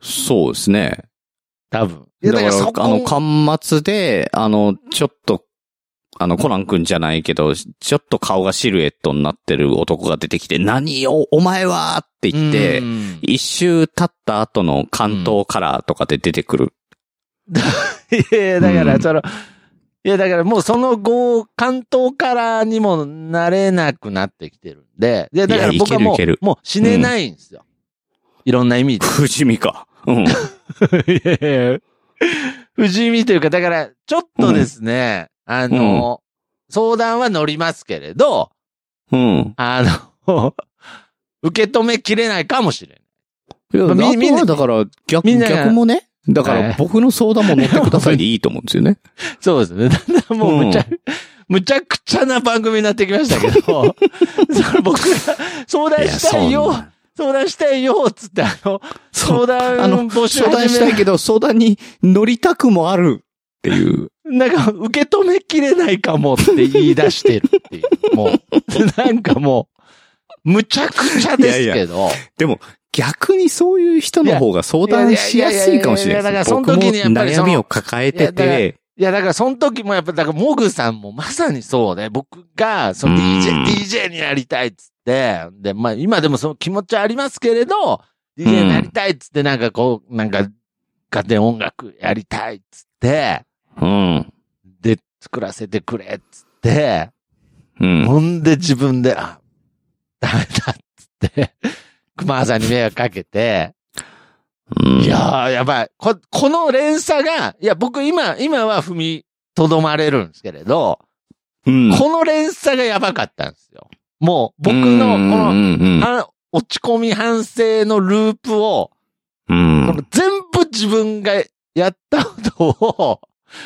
そうですね。多分。いや、だから、だからそこあの、端末で、あの、ちょっと、あの、コナン君じゃないけど、ちょっと顔がシルエットになってる男が出てきて、何を、お前はって言ってう、ん一周経った後の関東カラーとかで出てくる。[LAUGHS] いやいや、だから、うんその、いや、だからもうその後、関東カラーにもなれなくなってきてるんで、いや、だから僕はもいけるいけるう、もう死ねないんですよ。いろんな意味で。不死身か。うん。いやいや不死身というか、だから、ちょっとですね、あの、相談は乗りますけれど、うん。あの、[LAUGHS] 受け止めきれないかもしれない。いや、まあみみんなだから、逆、みんなが逆もね。だかはいら、僕の相談も乗ってくださいでいいと思うんですよね。[LAUGHS] そうですね。だんだんもうむちゃ、むちゃくちゃな番組になってきましたけど、[LAUGHS] それ僕が相談したいよ、相談したいよ、つってあの。相談募集相談したいけど、相談に乗りたくもあるっていう。なんか受け止めきれないかもって言い出してるっていう。もう、[LAUGHS] なんかもう、むちゃくちゃですけど。でも、逆にそういう人の方が相談しやすいかもしれないです。その僕も悩みを抱えてて、いや、だからその時もやっぱ、だからモグさんもまさにそうで、僕が、そのうん DJ、DJ になりたいっつって、で、まあ今でもその気持ちはありますけれど、DJ になりたいっつってなんかこう、なんか、家庭音楽やりたいっつって、うん。で、作らせてくれっつって、うん。ほんで自分で、あ、ダメだっつって、熊川さんに迷惑かけて、うんいやー、やばい。こ、この連鎖が、いや、僕今、今は踏みとどまれるんですけれど、うん。この連鎖がやばかったんですよ。もう、僕の、こうんの、落ち込み反省のループを、うん。全部自分がやったことを、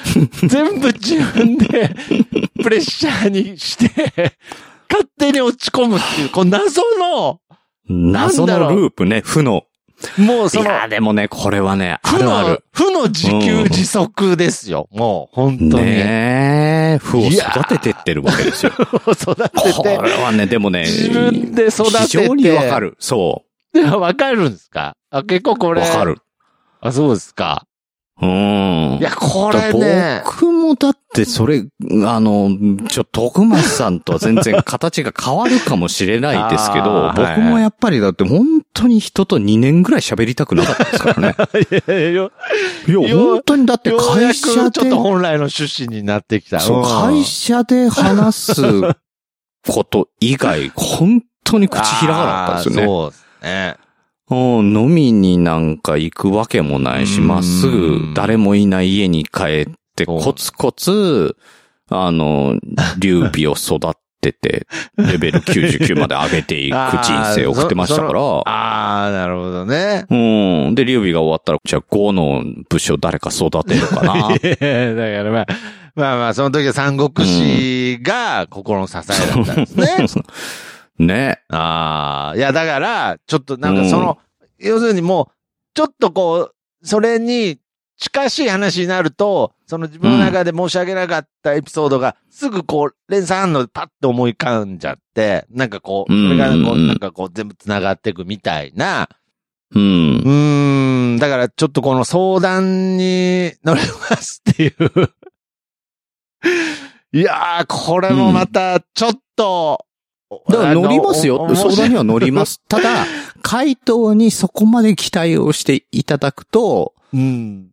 [LAUGHS] 全部自分でプレッシャーにして、勝手に落ち込むっていう、この謎の、謎のループね、負の。もうその、いやー、でもね、これはね、あ負のるある。、負の自給自足ですよ。もう、本当に。ねえ、負を育ててってるわけですよ。[LAUGHS] 育てこて、れはね、でもね、自分で育てて。非常にわかる。そいや、[LAUGHS] わかるんですか？あ、結構こう。れ。わか。る。あ、そうですか。うん。いや、これね。僕もだってそれ、あの、ちょ、徳松さんとは全然形が変わるかもしれないですけど僕もやっぱりだって本当に人と2年ぐらい喋りたくなかったですからね。いやいやよいや、よ本当にだって会社でょっと、本来の趣旨になってきた。そう、ん会社で話すこと以外、[LAUGHS] 本当に口開かなかったですよね。そうですね。うん、飲みになんか行くわけもないし、うんまっすぐ誰もいない家に帰って、そうコツコツ、あの、劉備を育ってて、[LAUGHS] レベル99まで上げていく人生を送ってましたから。ああ、なるほどね。うん。で、劉備が終わったら、じゃあ5の武将誰か育てるかな。[LAUGHS] いやだからまあ、まあまあ、その時は三国志が心の支えだったんですね。ね。ああ、いやだから、ちょっとなんかその、要するにもう、ちょっとこう、それに近しい話になると、その自分の中で申し上げなかったエピソードが、すぐこう、連鎖反応でパッと思い浮かんじゃって、なんかこう、それがこう、うんなんかこう、全部繋がっていくみたいな、うんう。ーん、だからちょっとこの相談に乗れますっていう。いやー、これもまた、ちょっと、だから乗りますよ。相談には乗ります。[LAUGHS] ただ、回答にそこまで期待をしていただくと、うん。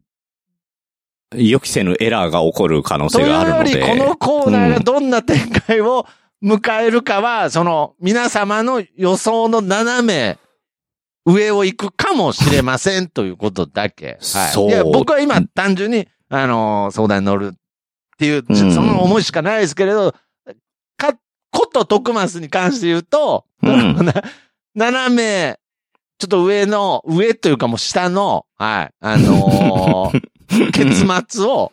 予期せぬエラーが起こる可能性があるので。このコーナーがどんな展開を迎えるかは、その、皆様の予想の斜め、上を行くかもしれませんということだけ。はい。そう僕は今単純に、あのー相談に乗るっていう、うんその思いしかないですけれど、か、こと徳マスに関して言うと、うん [LAUGHS] な斜め、ちょっと上の、上というかもう下の、はい、あのー [LAUGHS] 結末を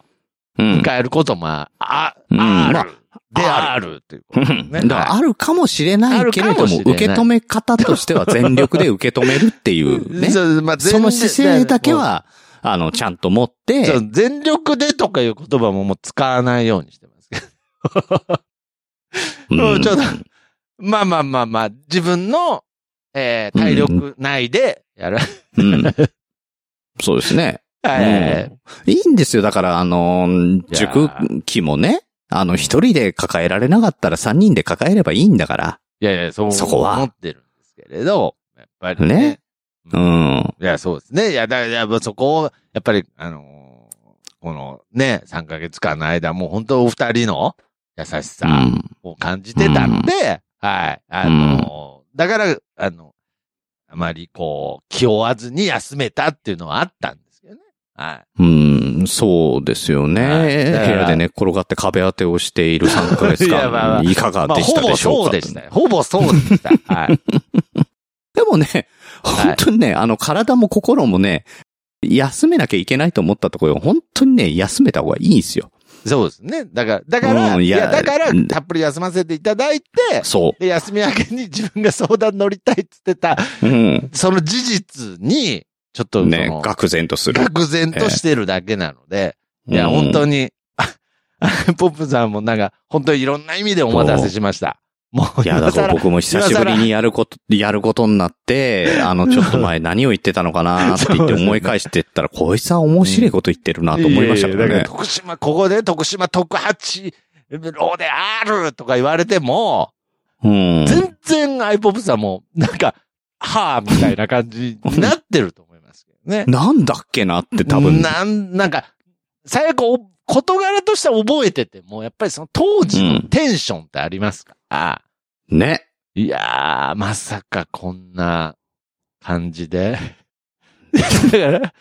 うん。迎えることもあ、あ、うんまあある。であるということね。だからあるかもしれないけれども、受け止め方としては全力で受け止めるっていうね。[LAUGHS] その姿勢だけ、は、あの、ちゃんと持って、う全力でとかいう言葉ももう使わないようにしてますけど。うんちょっとまあまあまあまあ、自分の、えー体力内でやる。うんそうですね。はい。いいんですよ。だから、あの、や塾期もね、あの、一人で抱えられなかったら三人で抱えればいいんだから。いやいや、そうそこは思ってるんですけれど、やっぱりね。ねううんん。いや、そうですね。いや、だから、やっぱそこを、やっぱり、あのーこのね、3ヶ月間の間、もう本当お二人の優しうさん。を感じてたんで、はい。あのーだから、あの、あまりこう、気負わずに休めたっていうのはあったんですけどね。はうん、そうですよね。はい部屋で寝っ転がって壁当てをしている3ヶ月間、[LAUGHS] いかい。まあ、がでしほぼたでしょうか。そうでしたよ。ほぼそうでした。はい。[LAUGHS] でもね、はい本当にね、あの、体も心もね、休めなきゃいけないと思ったところ、本当にね、休めた方がいいんですよ。そうですね。だから、だから、いや、うんいやだからうん、たっぷり休ませていただいて、そで休み明けに自分が相談乗りたいって言ってた、う。うん。その事実に、ちょっとね、愕然とする。愕然としてるだけなので、いや、うん本当に、ポップさんもなんか、本当にいろんな意味でお待たせしました。もう、いや、だから僕も久しぶりにやること、やることになって、あの、ちょっと前何を言ってたのかなって言って思い返してったら、こいつは面白いこと言ってるなと思いましたからねいやいやだ。徳島、ここで徳島特八郎であるとか言われても、うん。全然アイポップさんも、なんか、はぁ、みたいな感じになってると思いますけどね。[LAUGHS] なんだっけなって多分。なん、なんか、最悪お、事柄としては覚えてても、やっぱりその当時のテンションってありますか？ら、ね。いやー、まさかこんな感じで。だから、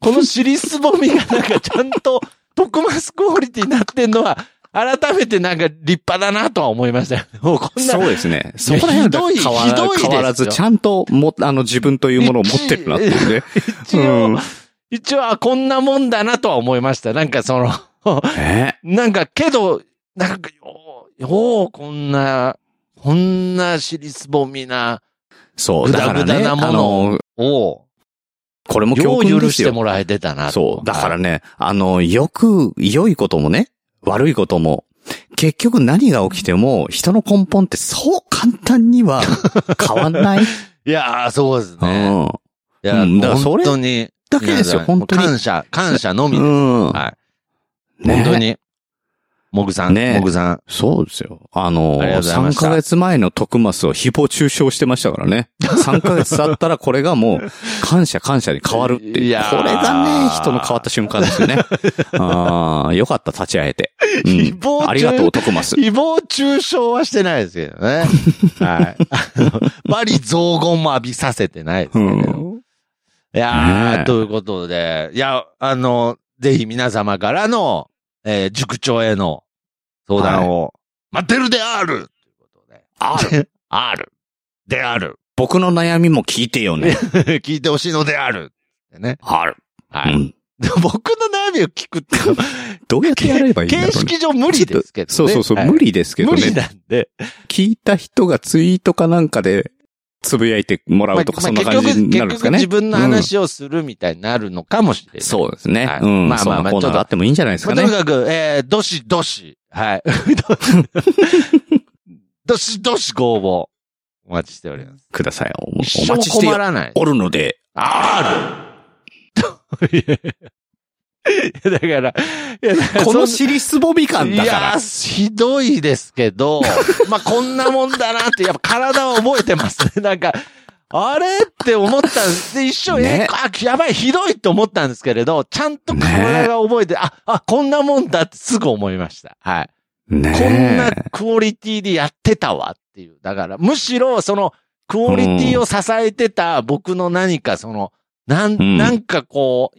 この尻すぼみがなんかちゃんと特マスクオリティになってんのは、改めてなんか立派だなとは思いましたよ。もうこんな、そうですね。そこら辺はひどいひどい変わらず、ちゃんとも、あの、自分というものを持ってるなっていうね。一応、うん一応、あこんなもんだなとは思いました。なんかその、ね。なんかけど、なんかよう、よう、こんな、こんな尻すぼみな、そう。ぐだからね、なあものの、を、これも教訓ですよ。許してもらえてたなと。そう。だからね、あの、よく、良いこともね、悪いことも、結局何が起きても、人の根本ってそう簡単には変わんない。[LAUGHS] いやー、そうですうね。ん。いや、うんだからそれ本当に。だけですよ、本当に。感謝、感謝のみです。うん。はい。ね本当に。もぐさん、ねもぐさん。そうですよ。あの、ありがとうございま3したヶ月前の徳マスを誹謗中傷してましたからね。3ヶ月経ったらこれがもう、[LAUGHS] 感謝感謝に変わるっていう。いこれがね、人の変わった瞬間ですよね。[LAUGHS] ああ、よかった、立ち会えて。うん誹謗中ありがとう、徳マス。誹謗中傷はしてないですけどね。はい。あのバリ雑言も浴びさせてないですけど。うんいやー、ねえということで、いや、あの、ぜひ皆様からの、えー塾長への相談を待ってるであるというこある？[LAUGHS] ある。である。僕の悩みも聞いてよね。[LAUGHS] 聞いてほしいのである。ね。ある。はい。うん。僕の悩みを聞くって [LAUGHS] どうやってやればいいんだろう形ね。式上無理ですけどね。そうそうそう、はい無理ですけど無理ね。なんで。聞いた人がツイートかなんかで、つぶやいてもらうとか、そんな感じになるんですかね。結局自分の話をするみたいになるのかもしれない。そうですね。はいうん。まあまあまあそんなコーナーがあってもいいんじゃないですまあかね。とにかく、えー、どしどし。はい。[LAUGHS] どしどしご応募。お待ちしております。ください。お待ちして。おるので、ある [LAUGHS] だから、[LAUGHS] このそ尻すぼみ感だかいやひどいですけど、[LAUGHS] まあ、こんなもんだなって、やっぱ体は覚えてますね。なんか、あれって思ったんです。で、一生、ねえ、あ、やばい、ひどいって思ったんですけれど、ちゃんと体が覚えて、あ、あ、こんなもんだってすぐ思いました。はい。ねこんなえクオリティでやってたわっていう。だから、むしろ、その、クオリティを支えてた僕の何かその、なんなんかこう、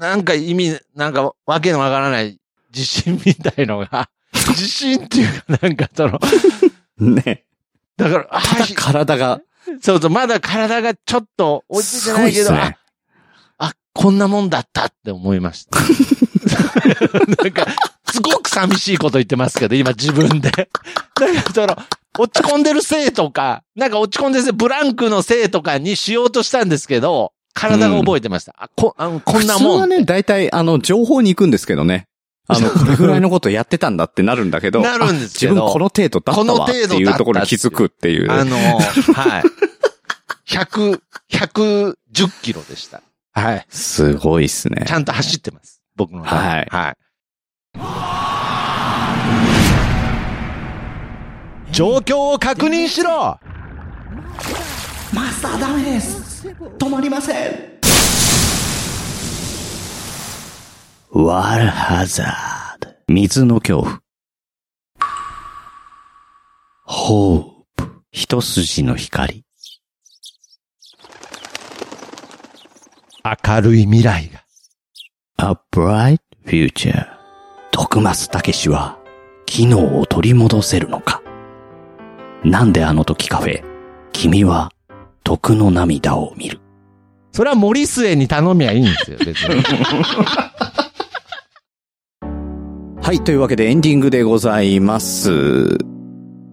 なんか意味、なんかわけのわからない自信みたいのが、[LAUGHS] 自信っていうかなんかその、ね。だから、あ体が、そうそう、まだ体がちょっと落ちてすないけど、ね。あ、あ、こんなもんだったって思いました。[LAUGHS] なんか、すごく寂しいこと言ってますけど、今自分で。なんかその、落ち込んでるせいとか、なんか落ち込んでるせい、ブランクのせいとかにしようとしたんですけど、体が覚えてました。あ、こ、あのこんなもん。普通はね、大体、あの、情報に行くんですけどね。あの、これぐらいのことやってたんだってなるんだけど、なるんですけどあ自分この程度だったこのわって程度だったいうところに気づくっていう。あの、はい。100、110キロでした。はい。すごいっすねち。ゃんと走ってます。僕の。はいはい。状況を確認しろマスターダメです止まりませんワールハザード。水の恐怖。ホープ。一筋の光。明るい未来が。A bright future. 徳松武史は、機能を取り戻せるのかなんであの時カフェ、君は、徳の涙を見る。それは森末に頼みゃいいんですよ、[LAUGHS] 別に。はい、というわけでエンディングでございます。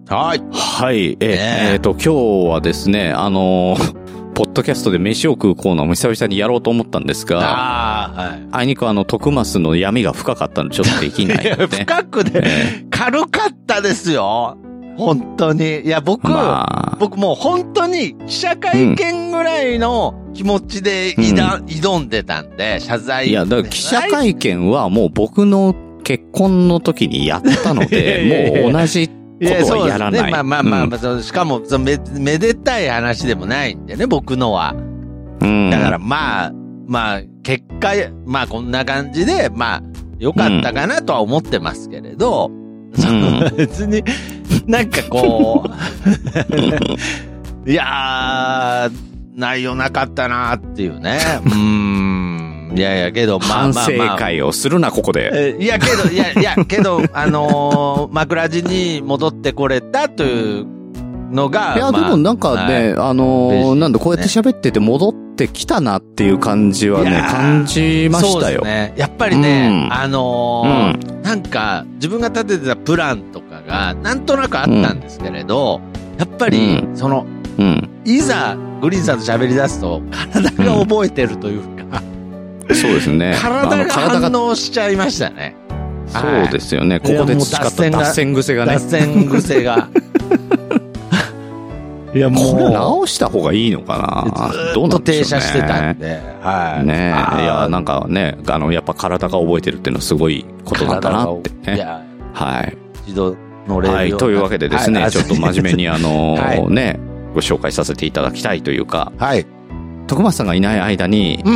はい。はい、え、ねええーと、今日はですね、あのーポッドキャストで飯を食うコーナーも久々にやろうと思ったんですが、ああ、はい。あいにくあの、徳松の闇が深かったのでちょっとできない [LAUGHS] いやので。深くで、え軽かったですよ。本当に。いや、僕、ーまあ、僕もう本当に記者会見ぐらいの気持ちでいだ、挑んでたんで、謝罪。いや、だから記者会見はもう僕の結婚の時にやったので、[LAUGHS] やもう同じことはやらない。そうですね。まあまあまあ、うんまあそうしかもそのめ、めでたい話でもないんでね、僕のは。うんだからまあ、まあ、結果、まあこんな感じで、まあ、良かったかなとは思ってますけれど、その [LAUGHS] 別に、[LAUGHS] なんかこう、[LAUGHS] いやー、内容なかったなっていうね。うーん。いやいや、けど、まあまあまあ。会をするな、ここで。えいや、けど、いや、いや、けど、あのー、[LAUGHS] 枕地に戻ってこれたというのが、いや、でまあもなんかね、あのー嬉しいですねなんだ、こうやって喋ってて戻ってきたなっていう感じはいね、感じましたよ。そうですね。やっぱりね、うんあのーなんか、自分が立ててたプランとかが、なんとなくあったんですけれど、やっぱり、うその、うん。いざ、グリーンさんと喋り出すと、体が覚えてるというか、そうですね。体が反応しちゃいましたね。そうですよね。ここで培った脱線癖がね脱。線癖が。[LAUGHS] いや、もう、これ直した方がいいのかな？ずっと停車してたんで、はい。ねえ。いや、なんかね、あの、やっぱ体が覚えてるっていうのはすごいことなんだなってね。いや、はい。一度乗れるはい。というわけでですね、はいちょっと真面目にあの [LAUGHS] はいね、ご紹介させていただきたいというか、はい。徳松さんがいない間に、う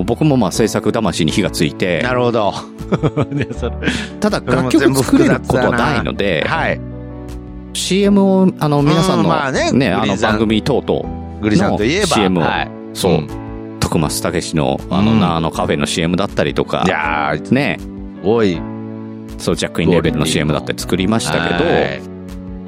ん。僕もまあ制作魂に火がついてな、るほど。[LAUGHS] ただ楽曲作れることはないので、はい。CM を、あの、皆さんの、うんまあねね、あの番組等々、グリさんといえば。CM をはい。そう、うん徳松武史の、あの、うんなあのカフェの CM だったりとかい、やー、すね、ごい。そう、ジャックインレベルの CM だったり作りましたけど、はい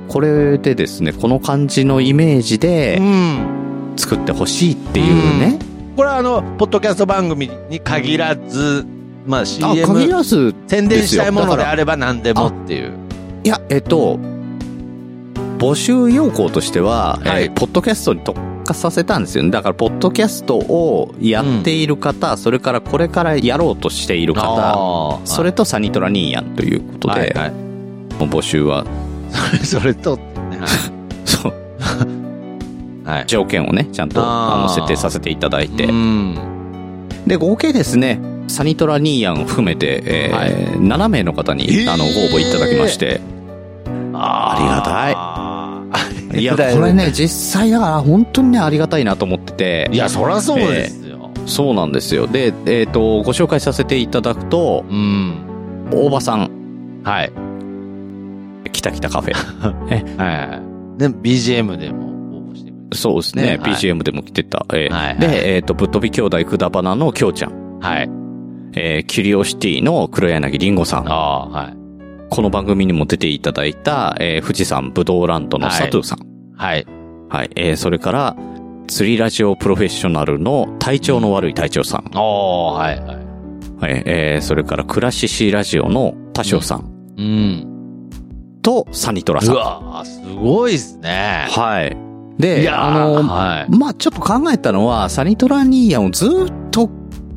これでですね、この感じのイメージでうん。作ってほしいっていうね。これはあの、ポッドキャスト番組に限らず、まああ、限 CM、らず、宣伝したいものであれば何でもっていう。いや、えっと、募集要項としては、はいえーポッドキャストに特化させたんですよね。だから、ポッドキャストをやっている方、それからこれからやろうとしている方、それとサニトラニーヤンということで、はいはい。もう募集は、[LAUGHS] それとってね、そう、はい。[LAUGHS] [LAUGHS] はい。条件をね、ちゃんと、あの、設定させていただいて。う、ん。で、合計ですね、サニトラニーヤンを含めて、えーはい。7名の方に、えー。あの、ご応募いただきまして、ありがたいいいや、これね、実際だから本当にね、ありがたいなと思ってて、いや、そらそうですよ。そうなんですよ。で、えっ、と、ご紹介させていただくと、うん。大場さん、はい。きたきたカフェ。[LAUGHS] はい。で、BGM でもそうですね。ねはい BGM でも来てた。えーはいはいで、えっ、と、ぶっ飛び兄弟くだばなのきょうちゃん。はい。えーキュリオシティの黒柳りんごさん。ああ、はい。この番組にも出ていただいた、えー富士山ぶどうランドの佐藤さん。はい。はい。えーそれから、釣りラジオプロフェッショナルの体調の悪い隊長さん。おー、はい、はい。はい。えーそれから、クラシシラジオの多少さん。うん。と、サニトラさ。うんわー、すごいっすね。はい。で、いやーあの、はい。まあちょっと考えたのは、サニトラニーヤンをずっと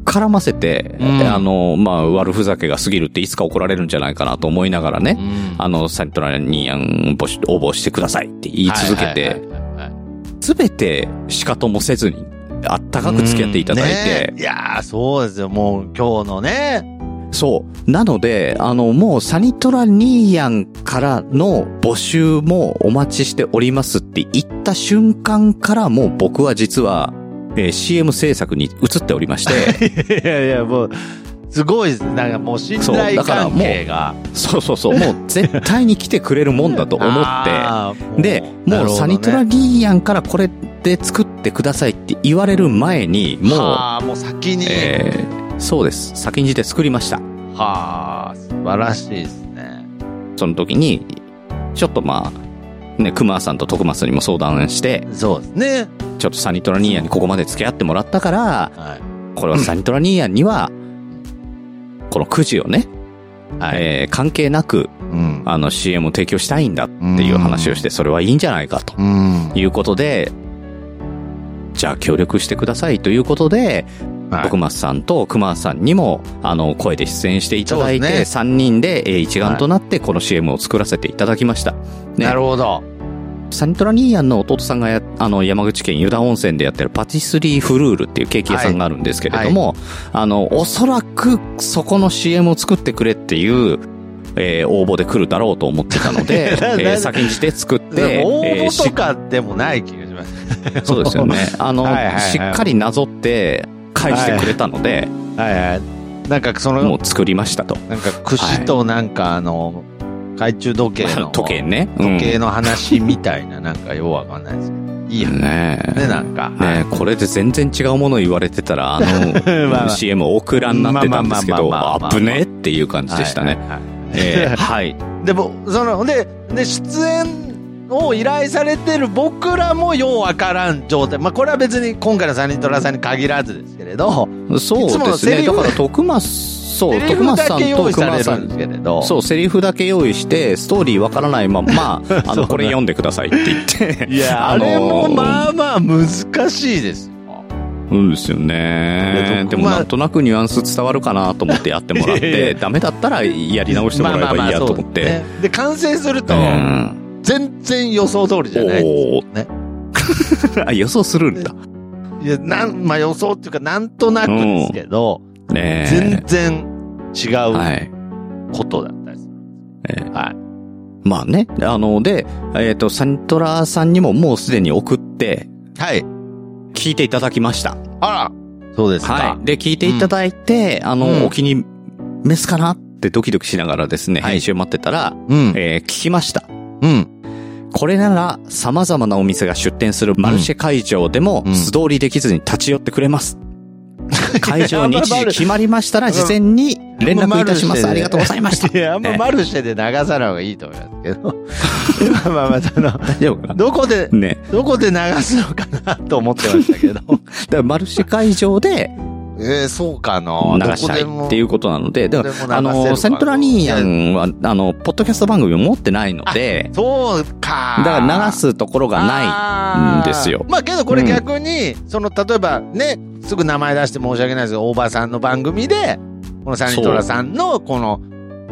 絡ませて、うんあの、まあ悪ふざけが過ぎるっていつか怒られるんじゃないかなと思いながらね、うんあの、サニトラニーヤン募集応募してくださいって言い続けて、すべて仕方もせずに、あったかく付き合っていただいて、うんねいやー、そうですよ。もう今日のね。そう。なので、あの、もうサニトラニーヤンからの募集もお待ちしておりますって言った瞬間からもう僕は実は、えー CM 制作に移っておりまして、[LAUGHS] いやいや、もう、すごいです。なんかもう信そう頼関だからもう係が。そうそうそう、もう絶対に来てくれるもんだと思って、[LAUGHS] で、もうサニトラなるニーヤンからこれで作ってくださいって言われる前に、もう、はあ、もう先に。えーそうです。先んじて作りました。はあ、素晴らしいですね。その時に、ちょっとまあ、ね、熊さんと徳松にも相談して、そうですね。ちょっとサニトラニーヤンにここまで付き合ってもらったから、はこれはサニトラニーヤンには、このくじをね、い。はい。えー関係なく、うん。あの CM を提供したいんだっていう話をして、それはいいんじゃないかとうん。いうことで、じゃあ協力してくださいということで、はい徳松さんと熊さんにも、あの、声で出演していただいて、ね3人でえー一丸となってこの CM を作らせていただきました。ねなるほど。サニトラニーヤンの弟さんがや、あの、山口県湯田温泉でやってるパティスリーフルールっていうケーキ屋さんがあるんですけれども、あの、おそらくそこの CM を作ってくれっていう、えー応募で来るだろうと思ってたので、[LAUGHS] えー先んじて作って、応募とかでもない気がします。そうですよね。[LAUGHS] あの、はいはいはいしっかりなぞって返してくれたので、はいはい。なんかその、もう作りましたと。なんか串となんかあの、懐中時計の。時計ね。うん時計の話みたいな、なんかようわかんないですけど。いいやんね。ねえ。なんか。ねえこれで全然違うもの言われてたら、あの、[LAUGHS] CM オクラになってたんですけど、まあぶねっていう感じでしたね。えー [LAUGHS] はい。でも、その、で、で、出演を依頼されてる僕らもようわからん状態。まあ、これは別に今回のサニトラさんに限らずですけれど、そうですね。だから、徳松、そう、徳松さんと用意さんるんですけれど。そう、セリフだけ用意して、ストーリーわからないまま、[LAUGHS] まあ、あの、これ読んでくださいって言って。いや、あ [LAUGHS] あのーれもまあまあ難しいですよ。うんですよね。でもまあなんとなくニュアンス伝わるかなと思ってやってもらって、ダメだったらやり直してもらえばいいやと思って。で完成するとう、ん。全然予想通りじゃない。おね [LAUGHS] 予想するんだ。いや、なん、まあ予想っていうか、なんとなくですけど、ね全然違え。うはい。ことだったりする。ええはい。まあね。あの、で、えっ、と、サニトラさんにももうすでに送って、はい。聞いていただきました。あら、そうですか。はい。で、聞いていただいて、あの、うんお気に召すかなってドキドキしながらですね、はい編集待ってたら、うん。えー聞きました。うん。これなら、様々なお店が出店するマルシェ会場でもうん素通りできずに立ち寄ってくれます。会場日時決まりましたら、事前に連絡いたします。ありがとうございました。いや、あんまマルシェで流さない方がいいと思いますけど。[LAUGHS] まあまあまあ、その、大丈夫か？などこで、ね。どこで流すのかなと思ってましたけど。[LAUGHS] だからマルシェ会場でえー、そうかな。流したいっていうことなので、でも流せるかの、セントラニーアンは、あの、ポッドキャスト番組を持ってないので、そうか。だから流すところがないんですよ。まあけどこれ逆に、その、例えばね、すぐ名前出して申し訳ないですけど、大場さんの番組で、このサニトラさんの、この、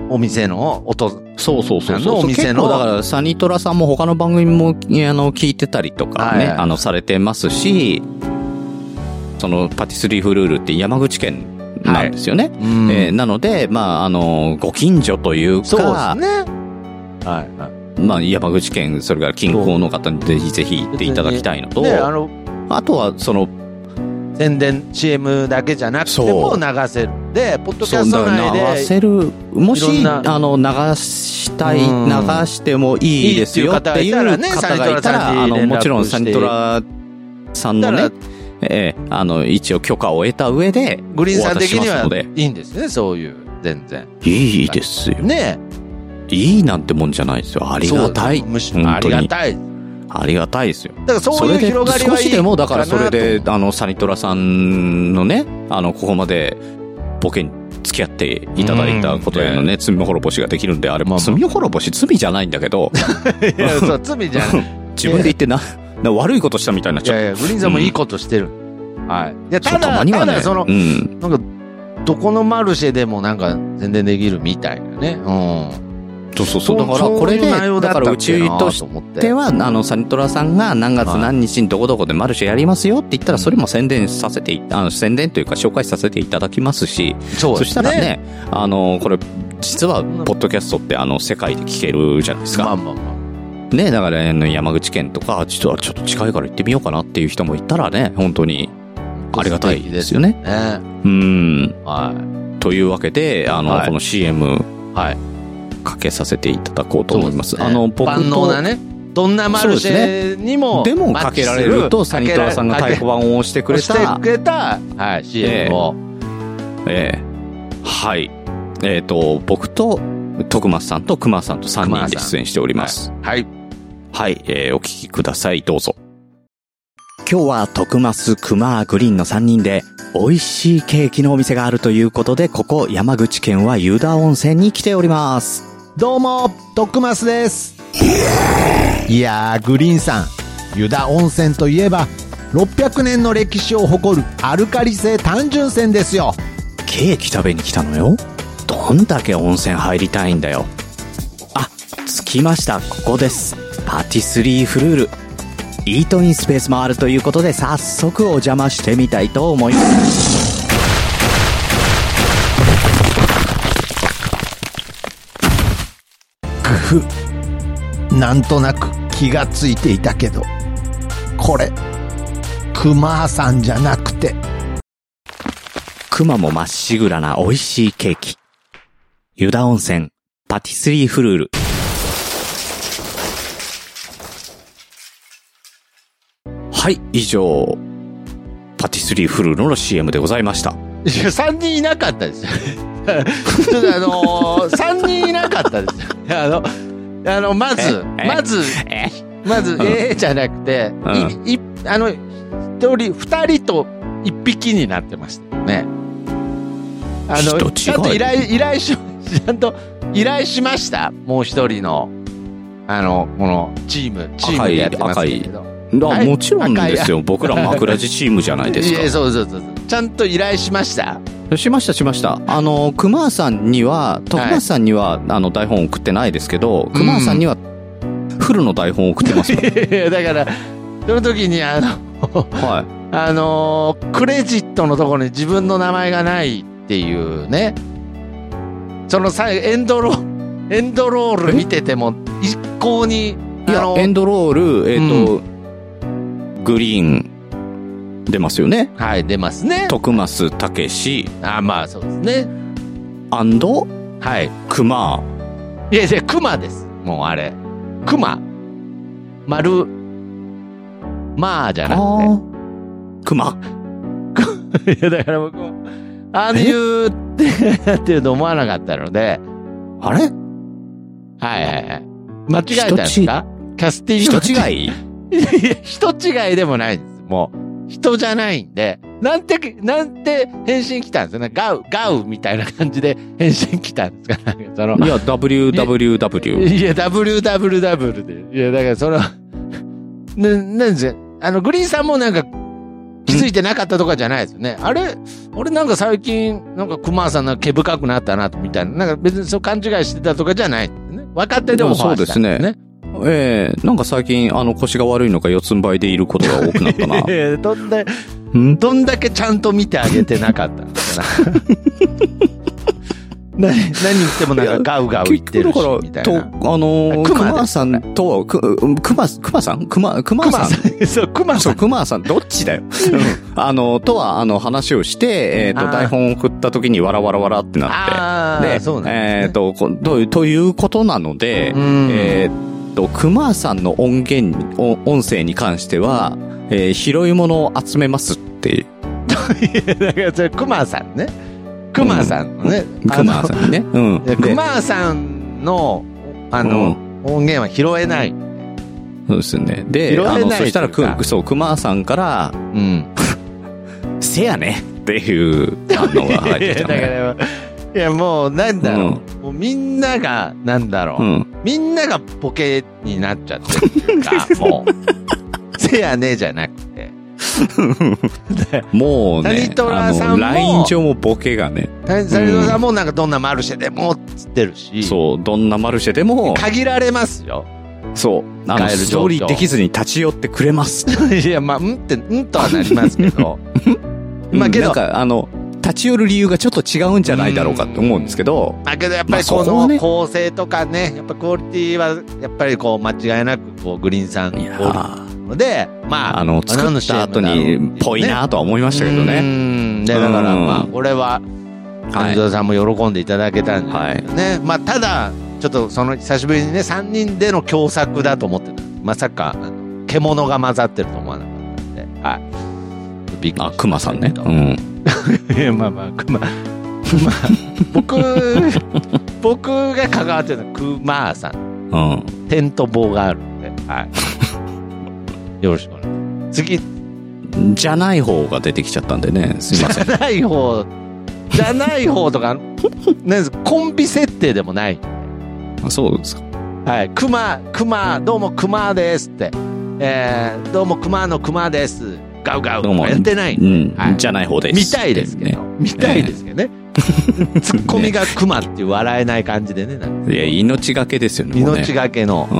お店の音、そうそうそうあそう。のお店のだから、サニトラさんも他の番組も、あの、聞いてたりとかね、はい。あの、されてますし、その、パティスリーフルールって山口県なんですよね。うんえーなので、まあ、あの、ご近所というそうですか、ね。はい、はい。まあ、山口県、それから近郊の方にぜひぜひ行っていただきたいのと、で、あの、あとは、その、宣伝 CM だけじゃなくても流せる。で、ポッドキャストで、流せる、もし、あの、流したい、うん流してもいいですよっていう方がいたらあの、もちろんサニトラさんのねええあの、一応許可を得た上で、グリーンさん的にはいいんですね、そういう、全然。いいですよ。ねいいなんてもんじゃないですよ。ありがたい。むしろありがたい。ありがたいですよ。だからそういう広がりはいい少しでも、だからそれで、あの、サニトラさんのね、あの、ここまで、ボケに付き合っていただいたことへのね、罪滅ぼしができるんであれば、まあまあ罪滅ぼし罪じゃないんだけど、と [LAUGHS] いや、そう、罪じゃない。[LAUGHS] 自分で言ってな、な悪いことしたみたいになっちゃう。いやいや、グリーンさんもいいことしてる。はい。いや、ただ、たまにはね、ただそのう、ん。なんか、どこのマルシェでもなんか全然できるみたいなね。うん。そうそうそう。だから、これで、だからうちとししてては、あの、サニトラさんが何月何日にどこどこでマルシェやりますよって言ったら、それも宣伝させてい、あの、宣伝というか紹介させていただきますし、そそうですしたらね、あの、これ、実は、ポッドキャストって、あの、世界で聞けるじゃないですか。まあまあまあ。ね、だから、あの山口県とか、実はちょっと近いから行ってみようかなっていう人もいたらね、本当にありがたいですよね。ね。うん。はというわけで、あの、はいこの CM い。はい。かけさせていただこうと思います。すねあの、僕万能と、なね。どんなマルシェにも、でもかけられると、サニトラさんが太鼓判を押してくれしてた、くれた、はい、CM を。ええはい。えっ、と、僕と、徳松さんと熊さんと3人で出演しております。はい。はい、えーお聞きください、どうぞ。今日は徳増、熊、グリーンの3人で、美味しいケーキのお店があるということで、ここ山口県は湯田温泉に来ております。どうも、トックマスです。いやー、グリーンさん、湯田温泉といえば、600年の歴史を誇るアルカリ性単純泉ですよ。ケーキ食べに来たのよ。どんだけ温泉入りたいんだよ。あ、着きました。ここです。パティスリーフルール。イートインスペースもあるということで、早速お邪魔してみたいと思います。ふ、なんとなく気がついていたけど、これ、クマさんじゃなくて、熊もまっしぐらな美味しいケーキ。湯田温泉、パティスリーフルール。はい、以上、パティスリーフルールの CM でございました。いや、3人いなかったですよ。[LAUGHS] ちょっとあのー、3人いなかったですよ。あの、あの、まず、ええまず、え？まず、うんええじゃなくて、うい、い、あの、一人、二人と一匹になってましたよね。あの、ちゃんと依頼、依頼し、ちゃんと依頼しました。もう一人の、あの、このチーム、チームでやってますけれど。もちろんですよ。僕ら枕地チームじゃないですいや、か。[LAUGHS] そうそうそう。ちゃんと依頼しました？しました、しました。あの、熊さんには、徳松さんには、あの、台本送ってないですけど、熊さんには、フルの台本送ってますもん。[LAUGHS] いやだから、その時にあの、は [LAUGHS] あのークレジットのところに自分の名前がないっていうね。そのさ、エンドロ、エンドロール見てても、一向に、い。いや、エンドロール、えっ、と、グリーン、出ますよね。はい、出ますね。徳増たけし、あ、まあそうですね。アンド、はい。熊。いやいや、クマです。もうあれ。クマ。丸、まあじゃなくて。熊。[LAUGHS] いや、だから僕も、ああいうって、[LAUGHS] っていうと思わなかったので、あれ？はいはいはい。間違えたんですか？キャスティング。人違い？人違いでもないんです。もう、人じゃないんで、なんて、なんて返信来たんですよね。ガウ、ガウみたいな感じで返信来たんですかその、いや、WWW。いや、WWW で。いや、だからそれは、[LAUGHS] な、なんですよ。あの、グリーンさんもなんか、気づいてなかったとかじゃないですよね。あれ、俺なんか最近、なんか熊さんなんか毛深くなったな、みたいな。なんか別にそう勘違いしてたとかじゃないね。分かっててもでもそうですねええなんか最近、あの、腰が悪いのか四つん這いでいることが多くなったな。[LAUGHS] いやいやどんだ、ん？どんだけちゃんと見てあげてなかったんですかな [LAUGHS] 何、何言ってもなんかガウガウ言ってるし、みたいと、な。あのー、熊さんと、く、熊、熊さん？熊、熊熊さん？[LAUGHS] さん、そう、熊そう、さん。熊さん、どっちだよ。あの、とは、あの、話をして、えっ、ー台本を送った時にわらわらわらってなって。ああ、そうなんです、ね。えっ、と、こと、ということなので、うんえっ、と、熊さんの音源、お音声に関しては、えー拾い物を集めますって [LAUGHS] いう、だからそれ、熊さんね。熊さんのね。あの熊さんにね。うん。でで熊さんの、あの、音源は拾えない。そうですね。で、拾えないあの、そしたらく、そう、熊さんから、うん。[LAUGHS] せやねっていう反応が入ってきただかね。ら、いや、もう、なんだろう。もうみんなが、なんだろう。うん。みんながポケになっちゃってるっていうか、[LAUGHS] もう、せやねじゃなくて。もうね谷、虎さんもあの、ライン上もボケがね、サリドさんもなんかどんなマルシェでもっつってるし、そう、どんなマルシェでも、限られますよ。そう、あの、使える状況ストーリーできずに立ち寄ってくれます。[LAUGHS] いや、まあ、うんって、うんとはなりますけど。[LAUGHS] まあけどなんか、あの、立ち寄る理由がちょっと違うんじゃないだろうかって思うんですけど、だけどやっぱりこの構成とかね、やっぱクオリティは、やっぱりこう間違いなくこうグリーンさんで、まあ、あの、作った後に、ぽいなとは思いましたけどうね。ん。で、だからうんまあ、これは、はい谷戸さんも喜んでいただけたんですかね。まあ、ただ、ちょっとその久しぶりにね、3人での共作だと思ってた。まさか、獣が混ざってると思わなかったんで、はい。びっくりしまあ、熊さんね。うん。いや、[LAUGHS] まあまあ、熊。熊。僕、僕が関わってるのは熊さん。うん。テント棒があるんで、はい。[LAUGHS] よろしくお願いします。次、じゃない方が出てきちゃったんでね、すいません。じゃない方、じゃない方とか、なんですコンビ設定でもない。あそうですか。はい。熊、熊、どうも熊ですって。えー、どうも熊の熊です。ガウガウとかやってない。うん。はいじゃない方です。見たいですけど。見たいですけどね。ツッコミが熊っていう笑えない感じでね。いや、命がけですよね。命がけの、うん。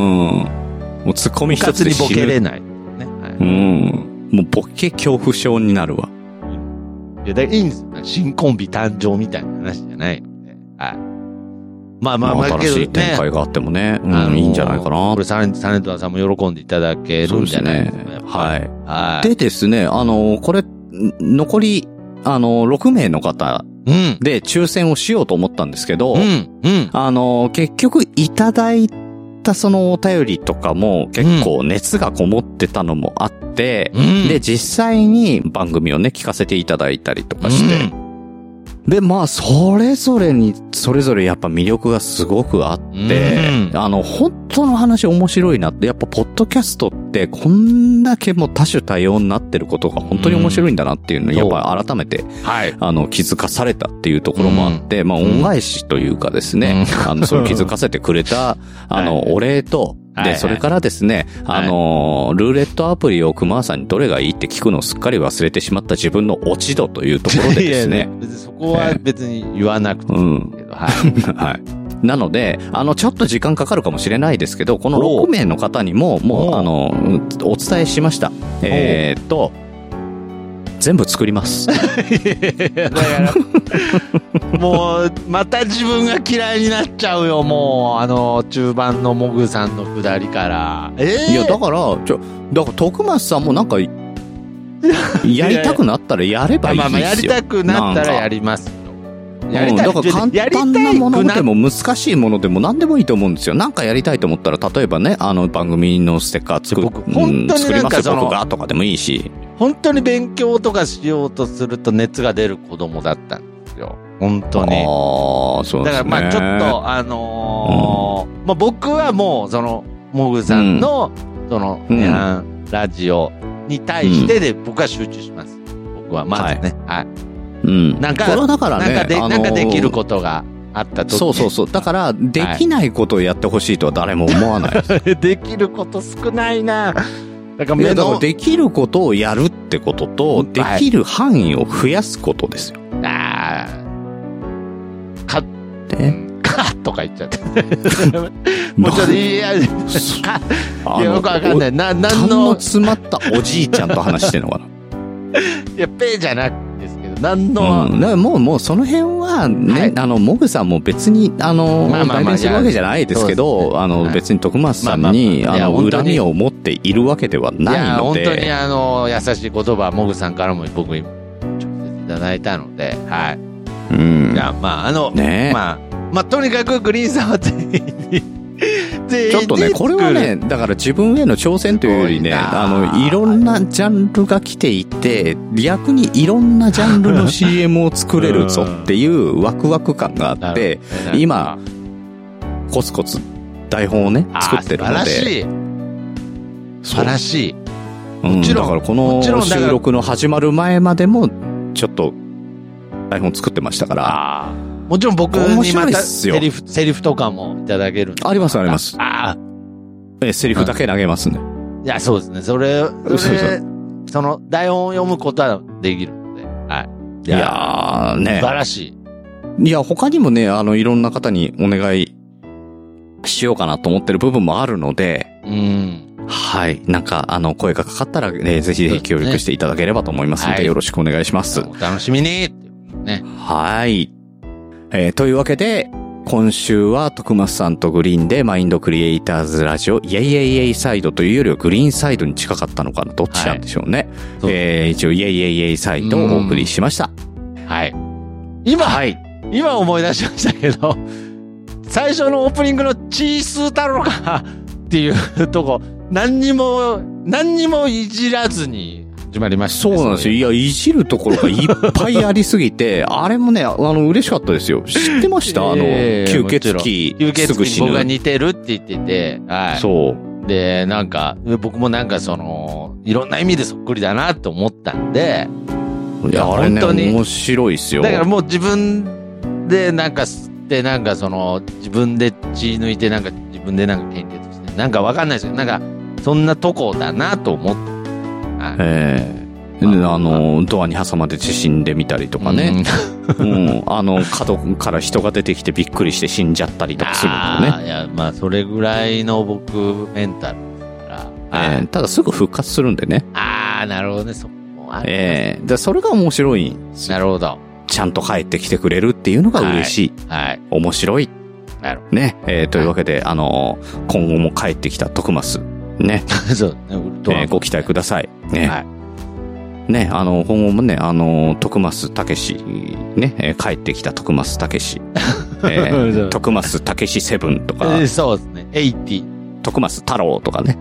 もうツッコミ一つで死ぬ。ケれない。ね。はうん。もうボケ恐怖症になるわ。い。いや、だいいんですよ。新コンビ誕生みたいな話じゃないので。はい。まあまあまあ、新しい展開があってもね、うん、いいんじゃないかなこ。れ、サネサネトラさんも喜んでいただけるんじゃないですか。やっぱりはい。はい。でですね、あの、これ、ん残り、あの、6名の方うん。で抽選をしようと思ったんですけど、うん。うん。あの、結局いただいたそのお便りとかも結構熱がこもってたのもあって、うんで、実際に番組をね、聞かせていただいたりとかして、で、まあ、それぞれに、それぞれやっぱ魅力がすごくあって、うん。あの、本当の話面白いなって、やっぱ、ポッドキャストって、こんだけもう多種多様になってることが本当に面白いんだなっていうのを、うん。やっぱり改めて、はい。あの、気づかされたっていうところもあって、まあ、恩返しというかですね、あの、それを気づかせてくれた、[LAUGHS] あの、はいお礼と、で、それからですね、あの、ルーレットアプリを熊さんにどれがいいって聞くのをすっかり忘れてしまった自分の落ち度というところでですね [LAUGHS] いやいや、別にそこは別に言わなくていいうん。けど、はい。はい。なので、あの、ちょっと時間かかるかもしれないですけど、このおう6名の方にも、もう、あの、うんお伝えしました。えーっと、全部作ります。[LAUGHS] だから、もう、また自分が嫌いになっちゃうよ、もう、あの、中盤のモグさんのくだりから。ええいや、だから、ちょ、だから、徳松さんもなんか、[LAUGHS] やりたくなったらやればいいですよ。まあまあ、やりたくなったらやりりますよ。たい。うんだから簡単なものでも難しいものでも何でもいいと思うんですよ。なんかやりたいと思ったら、例えばね、あの番組のステッカー作る、僕本当に作りますよ、なんか僕がとかでもいいし。本当に勉強とかしようとすると熱が出る子供だったんですよ。本当に。ああ、そうですね。だからまあちょっと、あのーまあ僕はもう、その、モグさんの、その、ラジオに対してで僕は集中します。僕はまずね。はい。うん。なんかこれはだからね、なんかで、あのーなんかできることがあった時そうそうそう。だから、できないことをやってほしいとは誰も思わない。[LAUGHS] できること少ないなだから目の、できることをやるってことと、はいできる範囲を増やすことですよ。あーか、ね。かとか言っちゃって。[LAUGHS] もうちょっと、[LAUGHS] いや、か、あいや、よくわかんない。な、なんのの、詰まったおじいちゃんと話してんのかいや、ペーじゃなくですけど、なんな。の、うん。だからもう、もうその辺はね、はいあの、モグさんも別に、あの、まあまあまあするわけじゃないですけど、ねあの、はい別に徳松さんまあに、まあまああの、恨みを持っているわけではいないや、の本当にで、あの、優しい言葉、モグさんからも僕に直接いただいたので、はい。うんい。や、まあ、あの、ねまあ、まあ、とにかくグリーンさんは全員に、全員ちょっとね、にこれはね、だから自分への挑戦というよりね、あの、いろんなジャンルが来ていて、逆にいろんなジャンルの [LAUGHS] CM を作れるぞっていうワクワク感があって、今、コツコツ台本をね、作ってるので。素晴らしい。素晴らしい。うんもちろんだからこの収録の始まる前までも、ちょっと、台本作ってましたから。もちろん僕面にまたセリフ、セリフとかもいただけるんですありますありますああ。えセリフだけ投げますね。いや、そうですね。それ、そそうれ、その、台本を読むことはできるので。はい。いやーね素。晴らしい。いや、他にもね、あの、いろんな方にお願いしようかなと思ってる部分もあるので、うん。はい。なんか、あの、声がかかったら、ね、ぜひぜひ協力していただければと思いますので、はいよろしくお願いします。お楽しみにっていうね。はい。えーというわけで、今週は徳松さんとグリーンでマインドクリエイターズラジオ、イェイイェイイェイサイドというよりはグリーンサイドに近かったのかなどっちなんでしょうね。そうえー一応イェイイェイイェイサイドをお送りしました。はい。今、はい。今思い出しましたけど、最初のオープニングのチースー太郎かっていうとこ、何にも、何にもいじらずに始まりましたね、そうなんですよ。いや、いじるところがいっぱいありすぎて、[LAUGHS] あれもね、あの、嬉しかったですよ。知ってました？あの、ええ吸血鬼、吸血鬼僕がぬ。似てるって言ってて、はい。そう。で、なんか、僕もなんかその、いろんな意味でそっくりだなって思ったんで、いや、あれね、本当に面白いっすよ。だからもう自分でなんか吸って、なんかその、自分で血抜いて、なんか自分でなんか献血して、なんかわかんないですけど、なんか、そんなとこだなと思って。はいええであの、ドアに挟まれて死んでみたりとかね。うん。あの、角から人が出てきてびっくりして死んじゃったりとかするのね。いや、まあ、それぐらいの僕、メンタルから。ええただすぐ復活するんでね。ああ、なるほどね、そこもあるええでそれが面白いなるほど。ちゃんと帰ってきてくれるっていうのが嬉しい。はい。面白い。なるね。えーというわけで、あのー今後も帰ってきた徳増。ね。[LAUGHS] そうえーご期待ください。ね。はい。ね、あの、今後もね、あの、徳増たけし、ね、えー帰ってきた徳増たけし、[LAUGHS] えー、徳増たけしセブンとか、えーそうですね。80。徳増太郎とかね、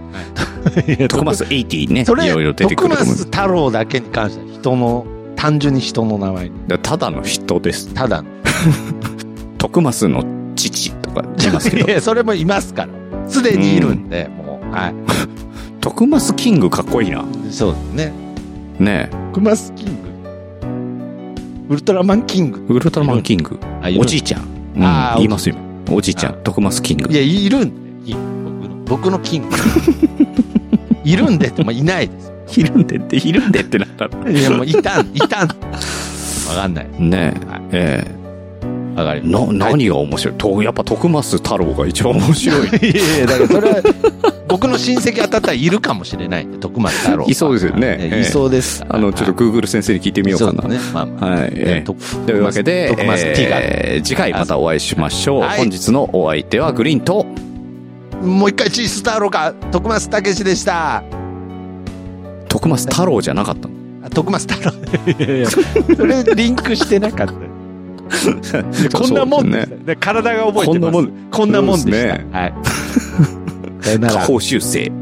徳増80ね、[LAUGHS] それ、いろいろ出てく徳ると思います。松太郎だけに関しては人の、単純に人の名前ただの人です。ただの。徳増の父とか言いますけいど、や、それもいますから。すでにいるんで、もう。はい。徳増キングかっこいいな。そうですね。ね徳松キング。ウルトラマンキング。ウルトラマンキング。おじいちゃん。うん言いますよ。おじいちゃんあ、徳増キングい。や、いるん僕の僕のキング。[LAUGHS] いるんでって、まあ、いないです。いるんでって、いるんでってなったら。いや、もういたん、いたん。わかんない。ねはいえ、えわかりえな、何が面白い？と、やっぱ徳増太郎が一番面白い。[LAUGHS] いやいや、だからそれは、[LAUGHS] 僕の親戚当たったらいるかもしれないんで、徳松太郎。いそうですよねええいそうです。あの、ちょっと Google 先生に聞いてみようかな。ね。まあまあ。はい。ええとというわけで、徳松 T が。えー次回またお会いしましょう。はい本日のお相手はグリーンと、もう一回チース太郎か、徳松武史でした。徳増太郎じゃなかったの？あ徳松太郎。それリンクしてなかった。[LAUGHS] こんなもんね。で体が覚えてます。こんなもん。こんなもんでした。ねはい。さよなら。下方修正。